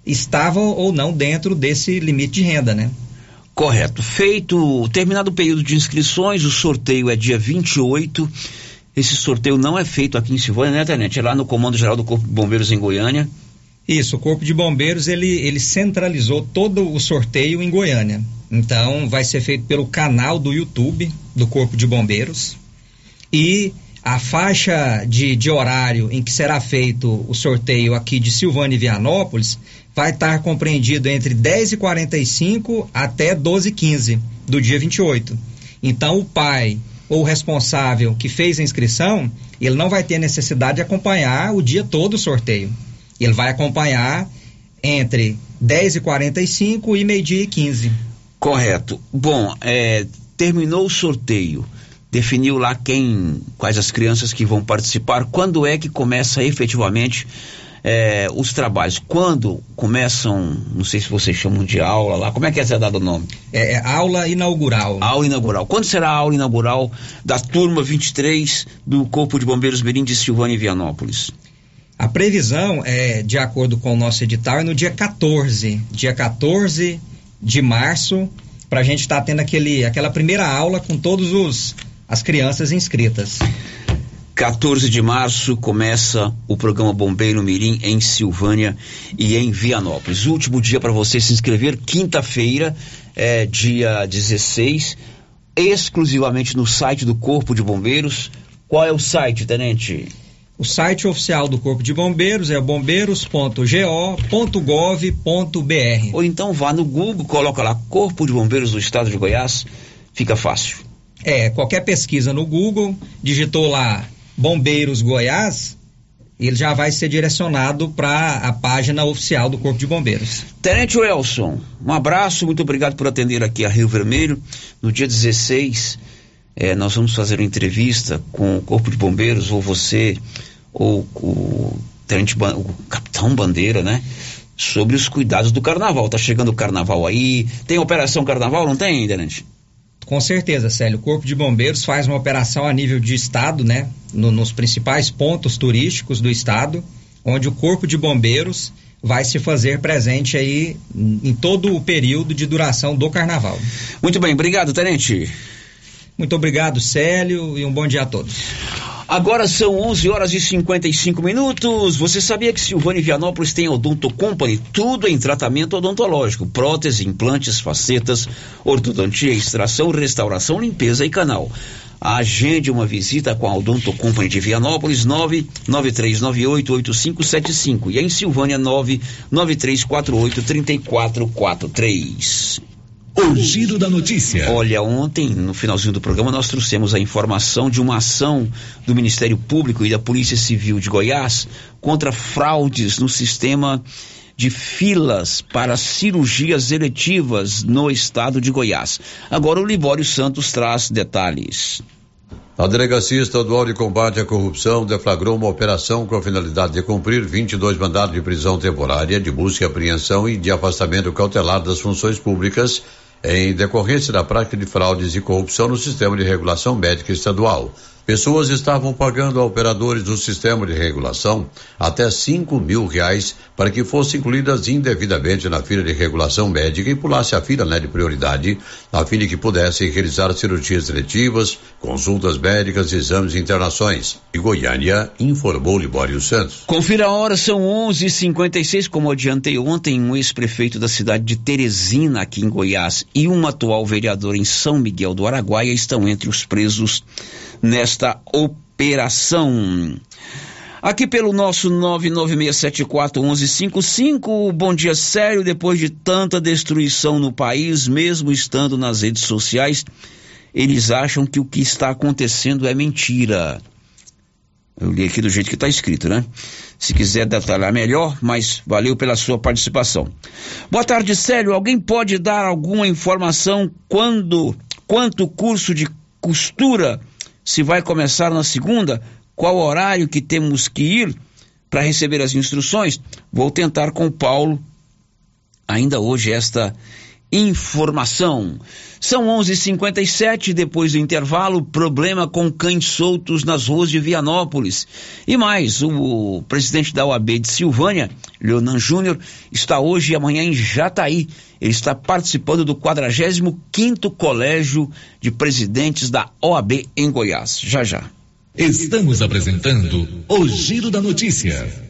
Speaker 33: estava ou não dentro desse limite de renda, né?
Speaker 5: Correto. Feito, terminado o período de inscrições, o sorteio é dia 28. Esse sorteio não é feito aqui em Silvânia, né, Tenente? É lá no Comando Geral do Corpo de Bombeiros em Goiânia.
Speaker 33: Isso, o Corpo de Bombeiros ele, ele centralizou todo o sorteio em Goiânia. Então vai ser feito pelo canal do YouTube do Corpo de Bombeiros. E a faixa de, de horário em que será feito o sorteio aqui de Silvânia e Vianópolis vai estar compreendido entre 10h45 até 12h15 do dia 28. Então o pai ou o responsável que fez a inscrição, ele não vai ter necessidade de acompanhar o dia todo o sorteio. Ele vai acompanhar entre 10 e 45 e meio-dia e 15.
Speaker 5: Correto. Bom, é, terminou o sorteio. Definiu lá quem, quais as crianças que vão participar. Quando é que começa efetivamente é, os trabalhos? Quando começam, não sei se vocês chamam de aula lá, como é que é dado o nome?
Speaker 33: É, é, aula inaugural.
Speaker 5: Aula inaugural. Quando será a aula inaugural da turma 23 do Corpo de Bombeiros Mirim de Silvânia e Vianópolis?
Speaker 33: A previsão é, de acordo com o nosso edital, é no dia 14, dia 14 de março, para a gente estar tá tendo aquele, aquela primeira aula com todos os as crianças inscritas.
Speaker 5: 14 de março começa o programa Bombeiro Mirim em Silvânia e em Vianópolis. Último dia para você se inscrever, quinta-feira, é, dia 16, exclusivamente no site do Corpo de Bombeiros. Qual é o site, tenente?
Speaker 33: O site oficial do Corpo de Bombeiros é bombeiros.go.gov.br.
Speaker 5: Ou então vá no Google, coloca lá Corpo de Bombeiros do Estado de Goiás, fica fácil.
Speaker 33: É, qualquer pesquisa no Google, digitou lá Bombeiros Goiás, ele já vai ser direcionado para a página oficial do Corpo de Bombeiros.
Speaker 5: Tenente Wilson, um abraço, muito obrigado por atender aqui a Rio Vermelho. No dia 16, é, nós vamos fazer uma entrevista com o Corpo de Bombeiros, ou você, ou o, tenente, o capitão Bandeira, né? Sobre os cuidados do carnaval. Tá chegando o carnaval aí. Tem operação carnaval, não tem, tenente?
Speaker 33: Com certeza, Célio. O Corpo de Bombeiros faz uma operação a nível de estado, né? No, nos principais pontos turísticos do estado, onde o Corpo de Bombeiros vai se fazer presente aí em todo o período de duração do carnaval.
Speaker 5: Muito bem, obrigado, tenente.
Speaker 33: Muito obrigado, Célio, e um bom dia a todos.
Speaker 5: Agora são 11 horas e 55 minutos. Você sabia que Silvânia e Vianópolis tem Odonto Company? Tudo em tratamento odontológico: prótese, implantes, facetas, ortodontia, extração, restauração, limpeza e canal. Agende uma visita com a Odonto Company de Vianópolis, 993988575 e em Silvânia, 993483443.
Speaker 10: O giro da notícia.
Speaker 5: Olha, ontem, no finalzinho do programa, nós trouxemos a informação de uma ação do Ministério Público e da Polícia Civil de Goiás contra fraudes no sistema de filas para cirurgias eletivas no estado de Goiás. Agora o Libório Santos traz detalhes.
Speaker 34: A Delegacia Estadual de Combate à Corrupção deflagrou uma operação com a finalidade de cumprir 22 mandados de prisão temporária, de busca e apreensão e de afastamento cautelar das funções públicas em decorrência da prática de fraudes e corrupção no sistema de regulação médica estadual. Pessoas estavam pagando a operadores do sistema de regulação até cinco mil reais para que fossem incluídas indevidamente na fila de regulação médica e pulasse a fila né, de prioridade, a fim de que pudessem realizar cirurgias seletivas, consultas médicas, exames e internações. E Goiânia informou Libório Santos.
Speaker 5: Confira a hora, são 11:56. Como adiantei ontem, um ex-prefeito da cidade de Teresina, aqui em Goiás, e um atual vereador em São Miguel do Araguaia estão entre os presos nesta operação. Aqui pelo nosso 996741155, bom dia sério, depois de tanta destruição no país, mesmo estando nas redes sociais, eles acham que o que está acontecendo é mentira. Eu li aqui do jeito que está escrito, né? Se quiser detalhar melhor, mas valeu pela sua participação. Boa tarde, Sério. Alguém pode dar alguma informação quando, quanto curso de costura se vai começar na segunda, qual horário que temos que ir para receber as instruções. Vou tentar com o Paulo ainda hoje esta informação. São 11:57 depois do intervalo, problema com cães soltos nas ruas de Vianópolis. E mais, o presidente da OAB de Silvânia, Leonan Júnior, está hoje e amanhã em Jataí. Ele está participando do 45º Colégio de Presidentes da OAB em Goiás. Já já.
Speaker 10: Estamos apresentando o Giro da Notícia.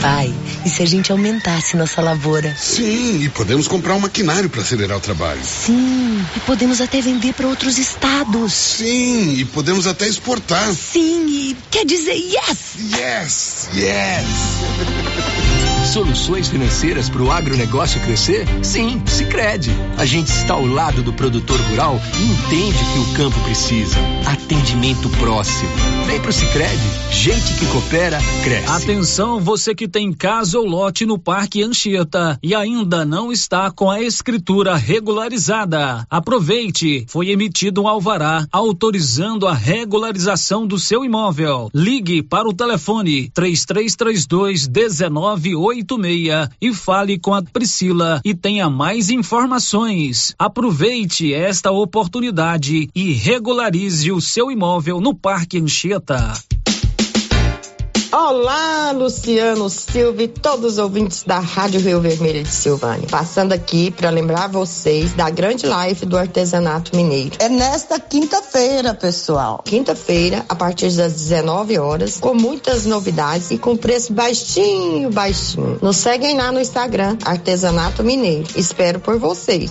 Speaker 4: Pai, e se a gente aumentasse nossa lavoura?
Speaker 35: Sim, e podemos comprar um maquinário para acelerar o trabalho.
Speaker 4: Sim, e podemos até vender para outros estados.
Speaker 35: Sim, e podemos até exportar.
Speaker 4: Sim, e quer dizer yes!
Speaker 35: Yes! Yes!
Speaker 36: Soluções financeiras para o agronegócio crescer? Sim, Sicredi. A gente está ao lado do produtor rural e entende o que o campo precisa. Atendimento próximo. Vem pro Sicredi. Gente que coopera, cresce.
Speaker 11: Atenção, você que tem casa ou lote no Parque Anchieta e ainda não está com a escritura regularizada. Aproveite. Foi emitido um alvará autorizando a regularização do seu imóvel. Ligue para o telefone 3332 1986 e fale com a Priscila e tenha mais informações. Aproveite esta oportunidade e regularize o seu imóvel no Parque Anchieta.
Speaker 37: Olá, Luciano Silva e todos os ouvintes da Rádio Rio Vermelho de Silvânia. Passando aqui para lembrar vocês da grande live do artesanato mineiro. É nesta quinta-feira, pessoal. Quinta-feira, a partir das 19 horas, com muitas novidades e com preço baixinho, baixinho. Nos seguem lá no Instagram, Artesanato Mineiro. Espero por vocês.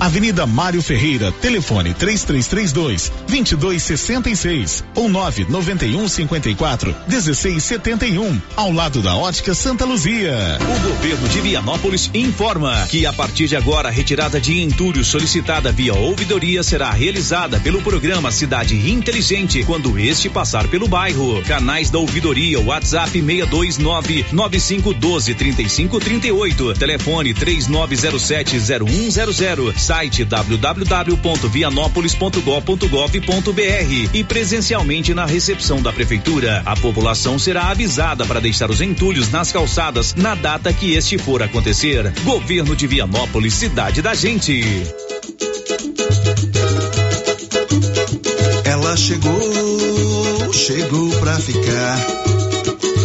Speaker 12: Avenida Mário Ferreira, telefone 3332 2266 ou 991 54 1671, ao lado da Ótica Santa Luzia.
Speaker 38: O governo de Vianópolis informa que a partir de agora a retirada de entulho solicitada via ouvidoria será realizada pelo programa Cidade Inteligente quando este passar pelo bairro. Canais da ouvidoria WhatsApp 629 9512 3538, telefone 3907 0100 site www.vianopolis.gov.br e presencialmente na recepção da prefeitura. A população será avisada para deixar os entulhos nas calçadas na data que este for acontecer. Governo de Vianópolis, cidade da gente.
Speaker 39: Ela chegou, chegou pra ficar.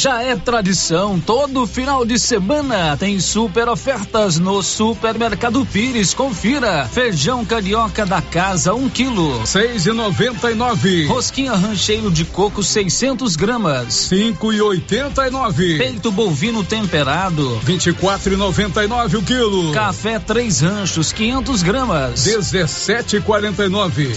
Speaker 11: Já é tradição, todo final de semana tem super ofertas no Supermercado Pires. Confira: feijão carioca da casa, um quilo,
Speaker 8: seis e noventa e nove.
Speaker 11: Rosquinha rancheiro de coco, 600 gramas,
Speaker 8: cinco e oitenta e nove.
Speaker 11: Peito bovino temperado,
Speaker 8: vinte e quatro e noventa e nove o quilo.
Speaker 11: Café três ranchos, 500 gramas,
Speaker 8: dezessete e quarenta e nove.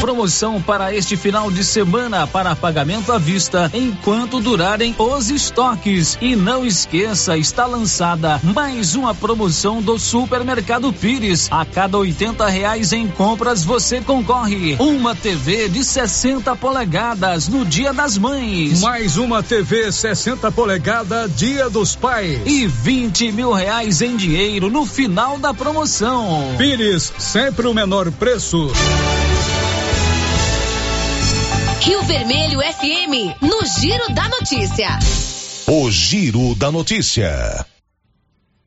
Speaker 11: Promoção para este final de semana para pagamento à vista enquanto durarem os estoques. E não esqueça, está lançada mais uma promoção do Supermercado Pires. A cada 80 reais em compras você concorre uma TV de 60 polegadas no Dia das Mães.
Speaker 8: Mais uma TV 60 polegadas Dia dos Pais.
Speaker 11: E 20 mil reais em dinheiro no final da promoção.
Speaker 8: Pires, sempre o menor preço.
Speaker 4: Rio Vermelho FM, no Giro da Notícia.
Speaker 2: O Giro da Notícia.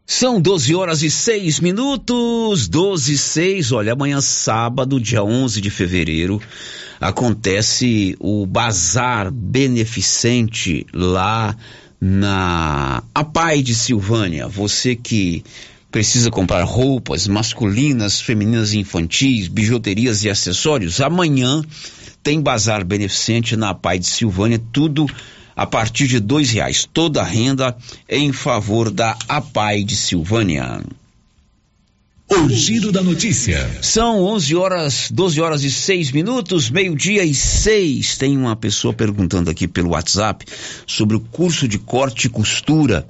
Speaker 5: São 12 horas e 6 minutos, 12 e 6. Olha, amanhã, sábado, dia 11 de fevereiro, acontece o Bazar Beneficente lá na A Pai de Silvânia. Você que precisa comprar roupas masculinas, femininas e infantis, bijuterias e acessórios, amanhã tem bazar beneficente na Pai de Silvânia, tudo a partir de dois reais. Toda a renda em favor da APAI de Silvânia.
Speaker 2: O giro da notícia.
Speaker 5: São 11 horas, 12 horas e 6 minutos, meio-dia e 6. Tem uma pessoa perguntando aqui pelo WhatsApp sobre o curso de corte e costura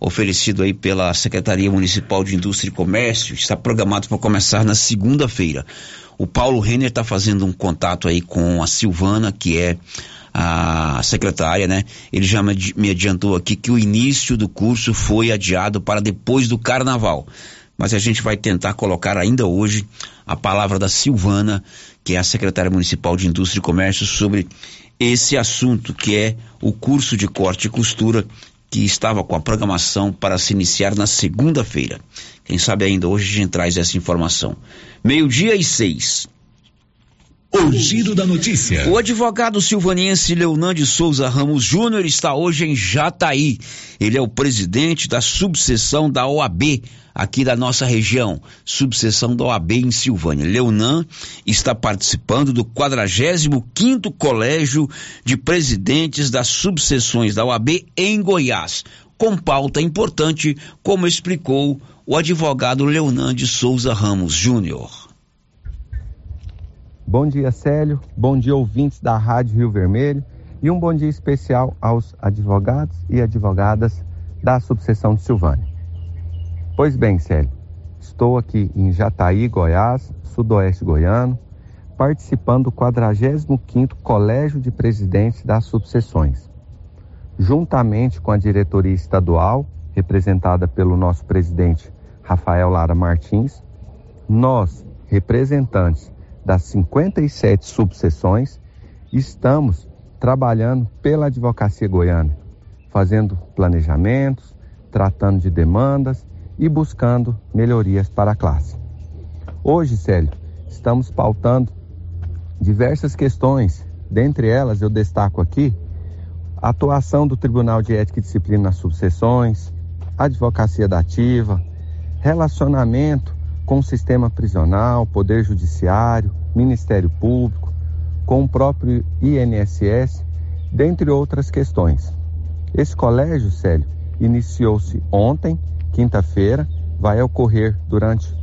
Speaker 5: oferecido aí pela Secretaria Municipal de Indústria e Comércio. Está programado para começar na segunda-feira. O Paulo Renner está fazendo um contato aí com a Silvana, que é a secretária, né? Ele já me adiantou aqui que o início do curso foi adiado para depois do carnaval. Mas a gente vai tentar colocar ainda hoje a palavra da Silvana, que é a secretária municipal de Indústria e Comércio, sobre esse assunto, que é o curso de corte e costura que estava com a programação para se iniciar na segunda-feira. Quem sabe ainda hoje a gente traz essa informação. Meio-dia e seis.
Speaker 2: O giro da notícia.
Speaker 5: O advogado silvaniense Leonan de Souza Ramos Júnior está hoje em Jataí. Ele é o presidente da subseção da OAB aqui da nossa região, subseção da OAB em Silvânia. Leonan está participando do 45º Colégio de Presidentes das Subseções da OAB em Goiás, com pauta importante, como explicou o advogado Leonan de Souza Ramos Júnior.
Speaker 40: Bom dia, Célio. Bom dia, ouvintes da Rádio Rio Vermelho. E um bom dia especial aos advogados e advogadas da subseção de Silvânia. Pois bem, Célio, estou aqui em Jataí, Goiás, sudoeste goiano, participando do 45º Colégio de Presidentes das Subseções. Juntamente com a diretoria estadual, representada pelo nosso presidente Rafael Lara Martins, nós, representantes das 57 subseções, estamos trabalhando pela advocacia goiana, fazendo planejamentos, tratando de demandas e buscando melhorias para a classe. Hoje, Célio, estamos pautando diversas questões, dentre elas eu destaco aqui a atuação do Tribunal de Ética e Disciplina nas subseções, advocacia da ativa, relacionamento com o sistema prisional, Poder Judiciário, Ministério Público, com o próprio INSS, dentre outras questões. Esse colégio, Célio, iniciou-se ontem, quinta-feira, vai ocorrer durante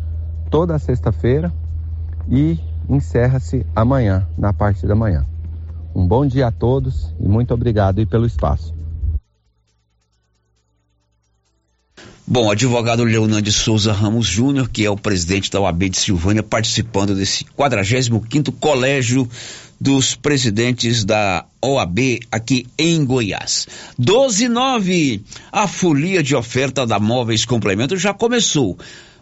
Speaker 40: toda a sexta-feira e encerra-se amanhã, na parte da manhã. Um bom dia a todos e muito obrigado pelo espaço.
Speaker 5: Bom, advogado Leonardo Souza Ramos Júnior, que é o presidente da OAB de Silvânia, participando desse 45º Colégio dos Presidentes da OAB aqui em Goiás. 12 9, a folia de oferta da Móveis Complemento já começou.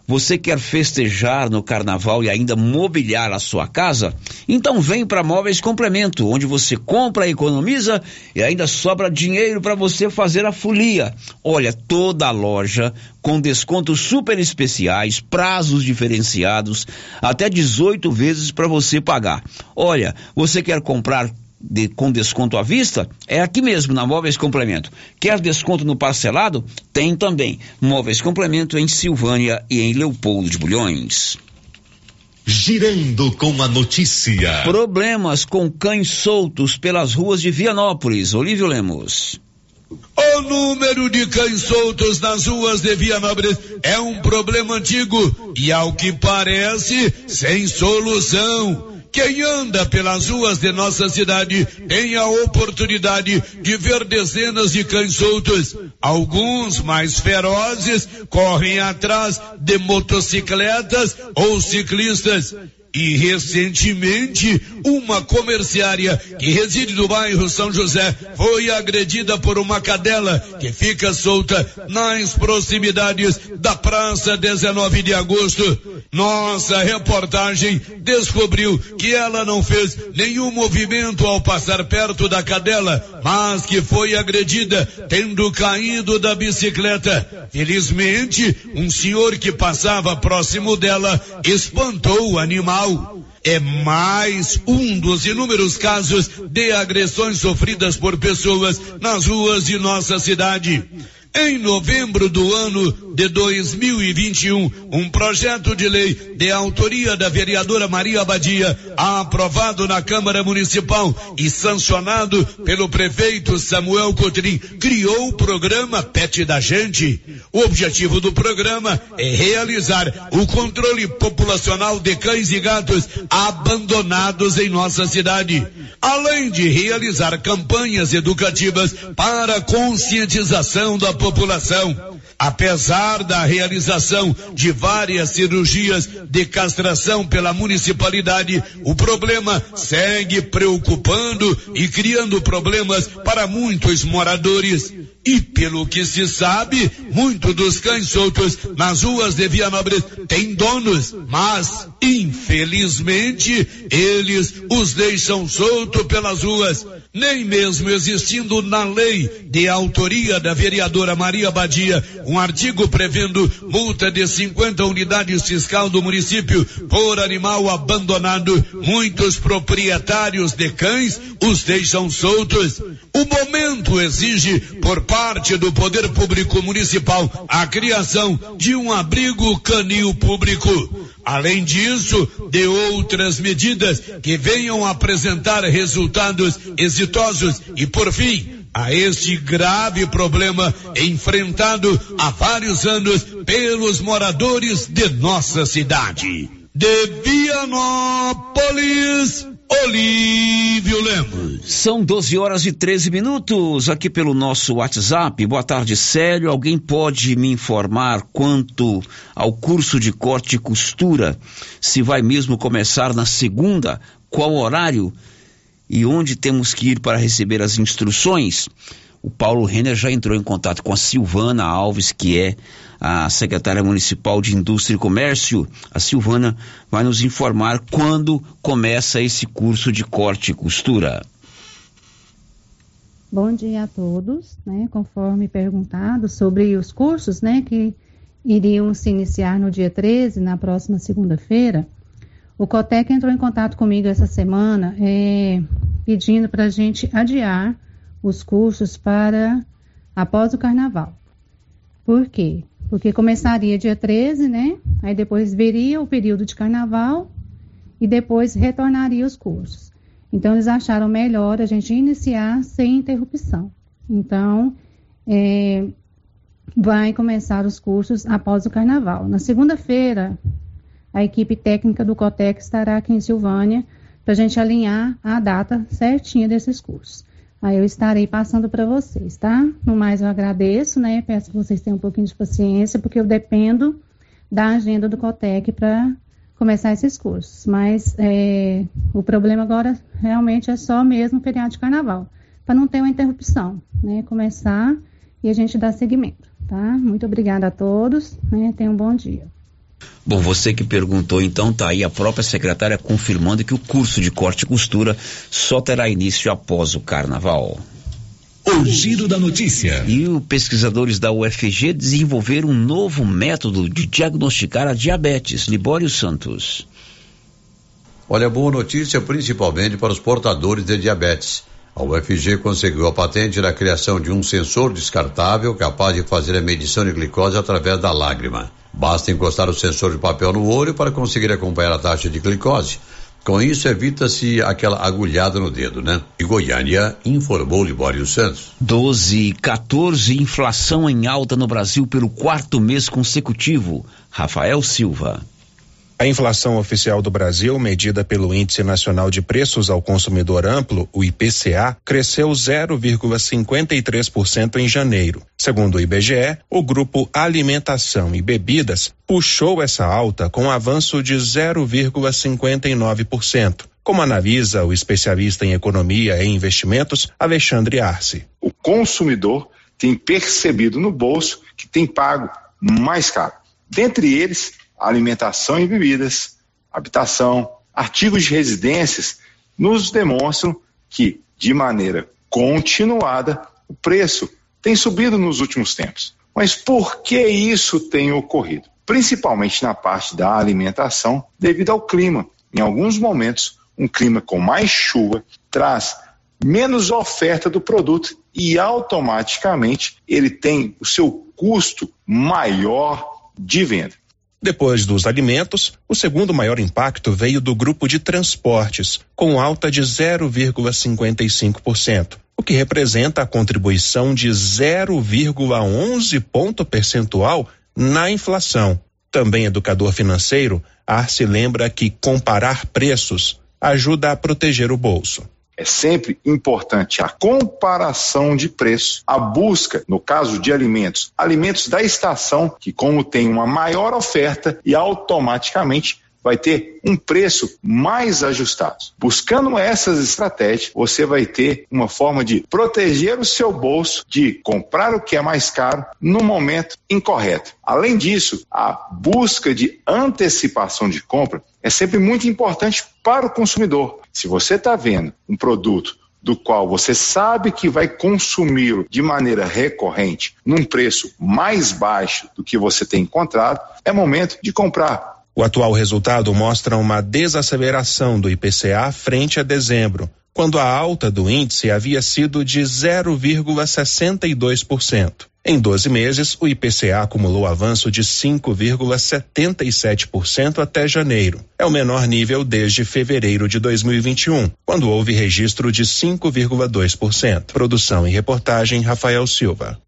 Speaker 5: Você quer festejar no carnaval e ainda mobiliar a sua casa? Então vem para Móveis Complemento, onde você compra, economiza e ainda sobra dinheiro para você fazer a folia. Olha, toda a loja com descontos super especiais, prazos diferenciados, até 18 vezes para você pagar. Olha, você quer comprar de, com desconto à vista é aqui mesmo, na Móveis Complemento. Quer desconto no parcelado? Tem também. Móveis Complemento em Silvânia e em Leopoldo de Bulhões.
Speaker 41: Girando com a notícia.
Speaker 5: Problemas com cães soltos pelas ruas de Vianópolis. Olívio Lemos.
Speaker 1: O número de cães soltos nas ruas de Vianópolis é um problema antigo e, ao que parece, sem solução. Quem anda pelas ruas de nossa cidade tem a oportunidade de ver dezenas de cães soltos. Alguns mais ferozes correm atrás de motocicletas ou ciclistas. E recentemente, uma comerciária que reside no bairro São José foi agredida por uma cadela que fica solta nas proximidades da Praça 19 de Agosto. Nossa reportagem descobriu que ela não fez nenhum movimento ao passar perto da cadela, mas que foi agredida tendo caído da bicicleta. Felizmente, um senhor que passava próximo dela espantou o animal é mais um dos inúmeros casos de agressões sofridas por pessoas nas ruas de nossa cidade. Em novembro do ano de 2021, um projeto de lei de autoria da vereadora Maria Abadia, aprovado na Câmara Municipal e sancionado pelo prefeito Samuel Cotrim, criou o programa Pet da Gente. O objetivo do programa é realizar o controle populacional de cães e gatos abandonados em nossa cidade, além de realizar campanhas educativas para conscientização da população. Apesar da realização de várias cirurgias de castração pela municipalidade, o problema segue preocupando e criando problemas para muitos moradores. E pelo que se sabe, muitos dos cães soltos nas ruas de Vianópolis têm donos, mas, infelizmente, eles os deixam soltos pelas ruas. Nem mesmo existindo na lei de autoria da vereadora Maria Badia um artigo prevendo multa de 50 unidades fiscal do município por animal abandonado, muitos proprietários de cães os deixam soltos. O momento exige, por parte do poder público municipal, a criação de um abrigo canil público. Além disso, de outras medidas que venham apresentar resultados exitosos e, por fim, a este grave problema enfrentado há vários anos pelos moradores de nossa cidade. De Vianópolis, Olívio Lemos.
Speaker 5: São 12 horas e 13 minutos aqui pelo nosso WhatsApp. Boa tarde, Célio. Alguém pode me informar quanto ao curso de corte e costura? Se vai mesmo começar na segunda? Qual horário? E onde temos que ir para receber as instruções? O Paulo Renner já entrou em contato com a Silvana Alves, que é a secretária municipal de Indústria e Comércio. A Silvana vai nos informar quando começa esse curso de corte e costura.
Speaker 42: Bom dia a todos, né? Conforme perguntado sobre os cursos, né, que iriam se iniciar no dia 13, na próxima segunda-feira, o COTEC entrou em contato comigo essa semana, é, pedindo para a gente adiar os cursos para após o carnaval. Por quê? Porque começaria dia 13, né? Aí depois viria o período de carnaval e depois retornaria os cursos. Então eles acharam melhor a gente iniciar sem interrupção. Então, é, vai começar os cursos após o carnaval. Na segunda-feira, a equipe técnica do COTEC estará aqui em Silvânia para a gente alinhar a data certinha desses cursos. Aí eu estarei passando para vocês, tá? No mais, eu agradeço, né? Peço que vocês tenham um pouquinho de paciência, porque eu dependo da agenda do COTEC para começar esses cursos. Mas é, o problema agora realmente é só mesmo o feriado de carnaval, para não ter uma interrupção, né? Começar e a gente dar seguimento, tá? Muito obrigada a todos, né? Tenham um bom dia.
Speaker 5: Bom, você que perguntou, então, tá aí a própria secretária confirmando que o curso de corte e costura só terá início após o carnaval.
Speaker 41: O giro da notícia.
Speaker 5: E os pesquisadores da UFG desenvolveram um novo método de diagnosticar a diabetes. Libório Santos.
Speaker 43: Olha, boa notícia principalmente para os portadores de diabetes. A UFG conseguiu a patente da criação de um sensor descartável capaz de fazer a medição de glicose através da lágrima. Basta encostar o sensor de papel no olho para conseguir acompanhar a taxa de glicose. Com isso, evita-se aquela agulhada no dedo, né? E Goiânia informou Libório Santos.
Speaker 5: 12 14, inflação em alta no Brasil pelo quarto mês consecutivo. Rafael Silva.
Speaker 44: A inflação oficial do Brasil, medida pelo Índice Nacional de Preços ao Consumidor Amplo, o IPCA, cresceu 0,53% em janeiro. Segundo o IBGE, o grupo Alimentação e Bebidas puxou essa alta com um avanço de 0,59%. Como analisa o especialista em economia e investimentos, Alexandre Arce.
Speaker 45: O consumidor tem percebido no bolso que tem pago mais caro. Dentre eles, alimentação e bebidas, habitação, artigos de residências, nos demonstram que, de maneira continuada, o preço tem subido nos últimos tempos. Mas por que isso tem ocorrido? Principalmente na parte da alimentação, devido ao clima. Em alguns momentos, um clima com mais chuva traz menos oferta do produto e automaticamente ele tem o seu custo maior de venda.
Speaker 44: Depois dos alimentos, o segundo maior impacto veio do grupo de transportes, com alta de 0,55%, o que representa a contribuição de 0,11 ponto percentual na inflação. Também educador financeiro, Arce lembra que comparar preços ajuda a proteger o bolso.
Speaker 45: É sempre importante a comparação de preço, a busca, no caso de alimentos, alimentos da estação, que como tem uma maior oferta e automaticamente vai ter um preço mais ajustado. Buscando essas estratégias, você vai ter uma forma de proteger o seu bolso de comprar o que é mais caro no momento incorreto. Além disso, a busca de antecipação de compra é sempre muito importante para o consumidor. Se você está vendo um produto do qual você sabe que vai consumi-lo de maneira recorrente, num preço mais baixo do que você tem encontrado, é momento de comprar.
Speaker 44: O atual resultado mostra uma desaceleração do IPCA frente a dezembro, quando a alta do índice havia sido de 0,62%. Em 12 meses, o IPCA acumulou avanço de 5,77% até janeiro. É o menor nível desde fevereiro de 2021, quando houve registro de 5,2%. Produção e reportagem Rafael Silva.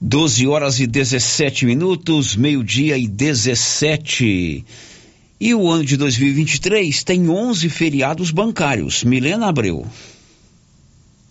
Speaker 5: 12 horas e 17 minutos, meio-dia e 17. E o ano de 2023 tem 11 feriados bancários. Milena Abreu.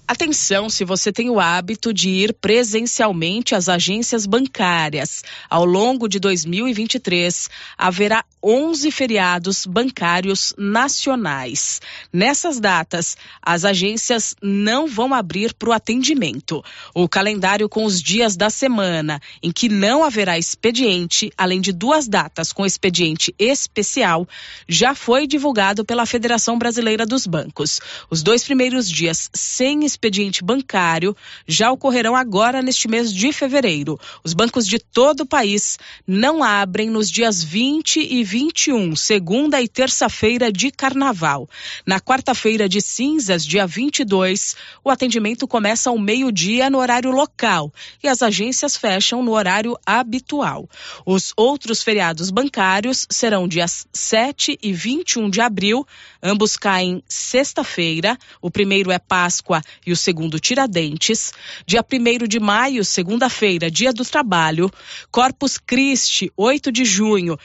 Speaker 46: Atenção se você tem o hábito de ir presencialmente às agências bancárias. Ao longo de 2023, haverá 11 feriados bancários nacionais. Nessas datas, as agências não vão abrir para o atendimento. O calendário com os dias da semana em que não haverá expediente, além de duas datas com expediente especial, já foi divulgado pela Federação Brasileira dos Bancos. Os dois primeiros dias sem expediente bancário já ocorrerão agora neste mês de fevereiro. Os bancos de todo o país não abrem nos dias 20 e 21, segunda e terça-feira de carnaval. Na quarta-feira de cinzas, dia 22, o atendimento começa ao meio-dia no horário local e as agências fecham no horário habitual. Os outros feriados bancários serão dias 7 e 21 de abril, ambos caem sexta-feira. O primeiro é Páscoa e o segundo Tiradentes. Dia 1 de maio, segunda-feira, Dia do Trabalho. Corpus Christi, 8 de junho.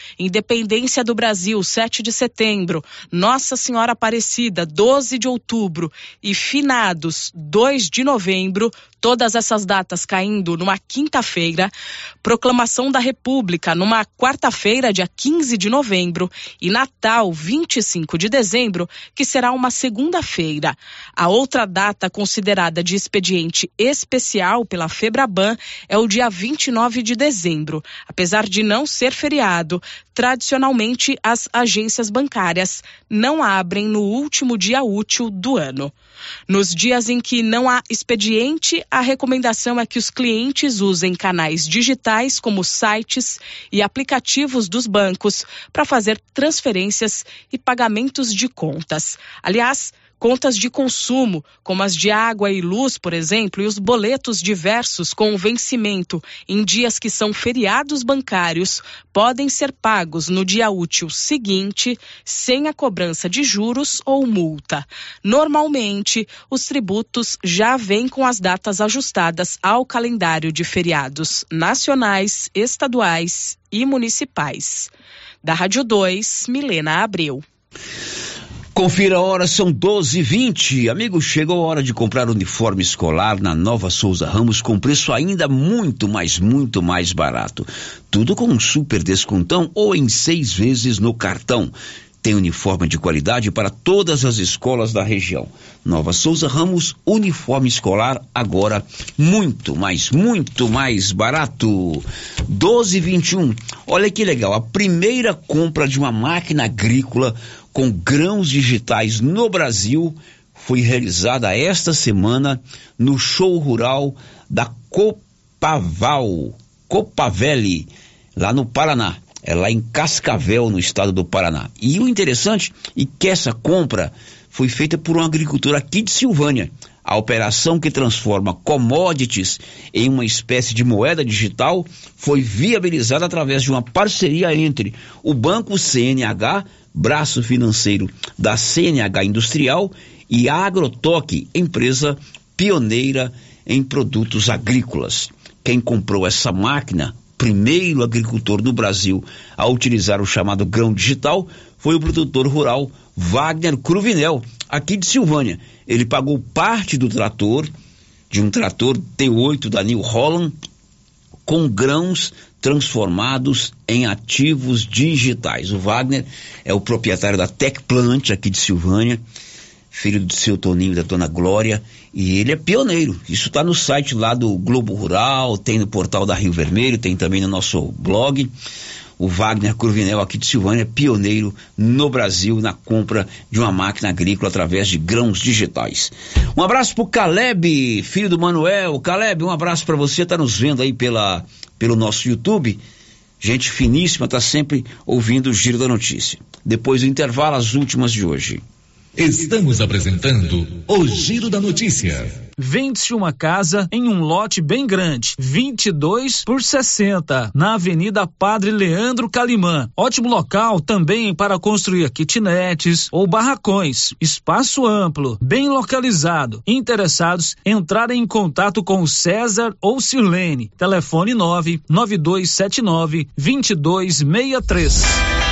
Speaker 46: Independência do Brasil, 7 de setembro. Nossa Senhora Aparecida, 12 de outubro. E finados, 2 de novembro. Todas essas datas caindo numa quinta-feira. Proclamação da República, numa quarta-feira, dia 15 de novembro. E Natal, 25 de dezembro, que será uma segunda-feira. A outra data considerada de expediente especial pela Febraban é o dia 29 de dezembro. Apesar de não ser feriado, tradicionalmente as agências bancárias não abrem no último dia útil do ano. Nos dias em que não há expediente, a recomendação é que os clientes usem canais digitais como sites e aplicativos dos bancos para fazer transferências e pagamentos de contas. Aliás, Contas de consumo, como as de água e luz, por exemplo, e os boletos diversos com vencimento em dias que são feriados bancários, podem ser pagos no dia útil seguinte, sem a cobrança de juros ou multa. Normalmente, os tributos já vêm com as datas ajustadas ao calendário de feriados nacionais, estaduais e municipais. Da Rádio 2, Milena Abreu.
Speaker 5: Confira a hora, são 12 e 20 Amigo, chegou a hora de comprar uniforme escolar na Nova Souza Ramos com preço ainda muito, mas muito mais barato. Tudo com um super descontão ou em seis vezes no cartão. Tem uniforme de qualidade para todas as escolas da região. Nova Souza Ramos, uniforme escolar agora muito, mas muito mais barato. 12,21. Olha que legal, a primeira compra de uma máquina agrícola com grãos digitais no Brasil foi realizada esta semana no show rural da Copaval, Copavelli, lá no Paraná. É lá em Cascavel, no estado do Paraná. E o interessante é que essa compra foi feita por um agricultor aqui de Silvânia. A operação que transforma commodities em uma espécie de moeda digital foi viabilizada através de uma parceria entre o Banco CNH braço financeiro da CNH Industrial, e Agrotoque, empresa pioneira em produtos agrícolas. Quem comprou essa máquina, primeiro agricultor do Brasil a utilizar o chamado grão digital, foi o produtor rural Wagner Cruvinel, aqui de Silvânia. Ele pagou parte do trator, de um trator T8 da New Holland, com grãos transformados em ativos digitais. O Wagner é o proprietário da Tecplant aqui de Silvânia, filho do seu Toninho e da dona Glória, e ele é pioneiro. Isso está no site lá do Globo Rural, tem no portal da Rio Vermelho, tem também no nosso blog. O Wagner Curvinel aqui de Silvânia é pioneiro no Brasil na compra de uma máquina agrícola através de grãos digitais. Um abraço pro Caleb, filho do Manuel. Caleb, um abraço para você, tá nos vendo aí pela pelo nosso YouTube. Gente finíssima, está sempre ouvindo o Giro da Notícia. Depois do intervalo, as últimas de hoje.
Speaker 38: Estamos apresentando o Giro da Notícia.
Speaker 11: Vende-se uma casa em um lote bem grande, 22 por 60, na Avenida Padre Leandro Calimã. Ótimo local também para construir kitnetes ou barracões. Espaço amplo, bem localizado. Interessados entrarem em contato com César ou Sirlene. Telefone 9 9279 2263.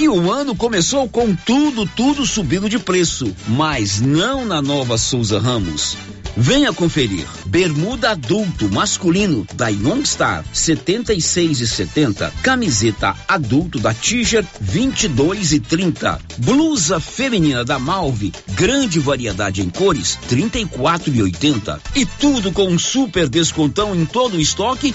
Speaker 5: E o ano começou com tudo, tudo subindo de preço, mas não na nova Souza Ramos. Venha conferir. Bermuda adulto masculino da Youngstar 76 e 70. Camiseta adulto da Tiger 22 e 30. Blusa feminina da Malve, grande variedade em cores 34 e 80. E tudo com um super descontão em todo o estoque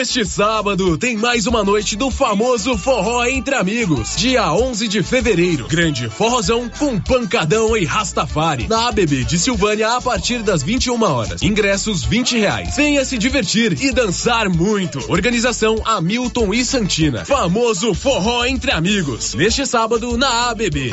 Speaker 47: Neste sábado tem mais uma noite do famoso Forró Entre Amigos. Dia 11 de fevereiro. Grande forrozão com pancadão e rastafari. Na ABB de Silvânia a partir das 21 horas. Ingressos 20 reais. Venha se divertir e dançar muito. Organização Hamilton e Santina. Famoso Forró Entre Amigos. Neste sábado na ABB.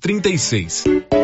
Speaker 48: 36.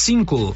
Speaker 11: cinco.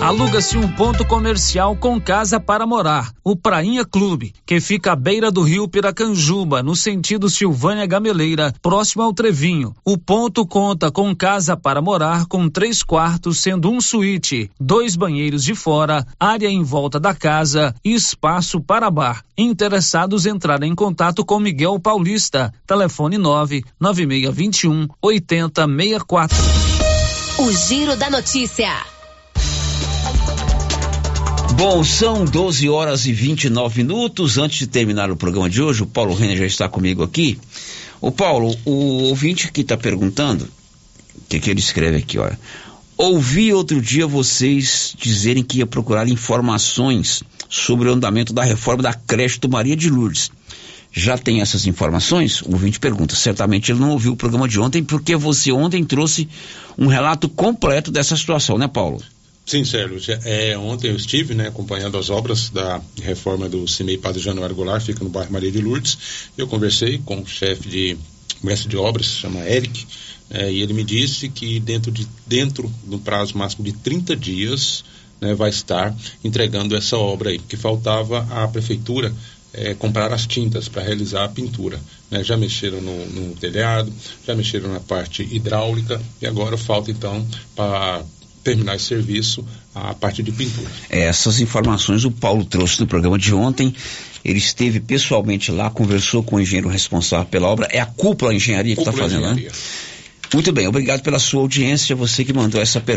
Speaker 11: Aluga-se um ponto comercial com casa para morar, o Prainha Clube, que fica à beira do rio Piracanjuba, no sentido Silvânia Gameleira, próximo ao Trevinho. O ponto conta com casa para morar com três quartos, sendo um suíte, dois banheiros de fora, área em volta da casa e espaço para bar. Interessados entrarem em contato com Miguel Paulista. Telefone 9 9621 8064.
Speaker 49: O Giro da Notícia.
Speaker 5: Bom, são 12 horas e 29 minutos. Antes de terminar o programa de hoje, o Paulo Renner já está comigo aqui. O Paulo, o ouvinte que está perguntando, o que, que ele escreve aqui, olha. Ouvi outro dia vocês dizerem que ia procurar informações sobre o andamento da reforma da creche do Maria de Lourdes. Já tem essas informações? O ouvinte pergunta. Certamente ele não ouviu o programa de ontem, porque você ontem trouxe um relato completo dessa situação, né, Paulo?
Speaker 50: Sim, Sérgio. É, ontem eu estive né, acompanhando as obras da reforma do CIMEI Padre Januário Goulart, fica no bairro Maria de Lourdes. Eu conversei com o chefe de mestre de obras, se chama Eric, é, e ele me disse que dentro, de, dentro do prazo máximo de 30 dias né, vai estar entregando essa obra aí, porque faltava a prefeitura é, comprar as tintas para realizar a pintura. Né? Já mexeram no, no telhado, já mexeram na parte hidráulica e agora falta então para terminar esse serviço a parte de pintura.
Speaker 5: Essas informações o Paulo trouxe no programa de ontem. Ele esteve pessoalmente lá, conversou com o engenheiro responsável pela obra. É a cúpula engenharia que está fazendo, né? Muito bem, obrigado pela sua audiência, você que mandou essa pergunta.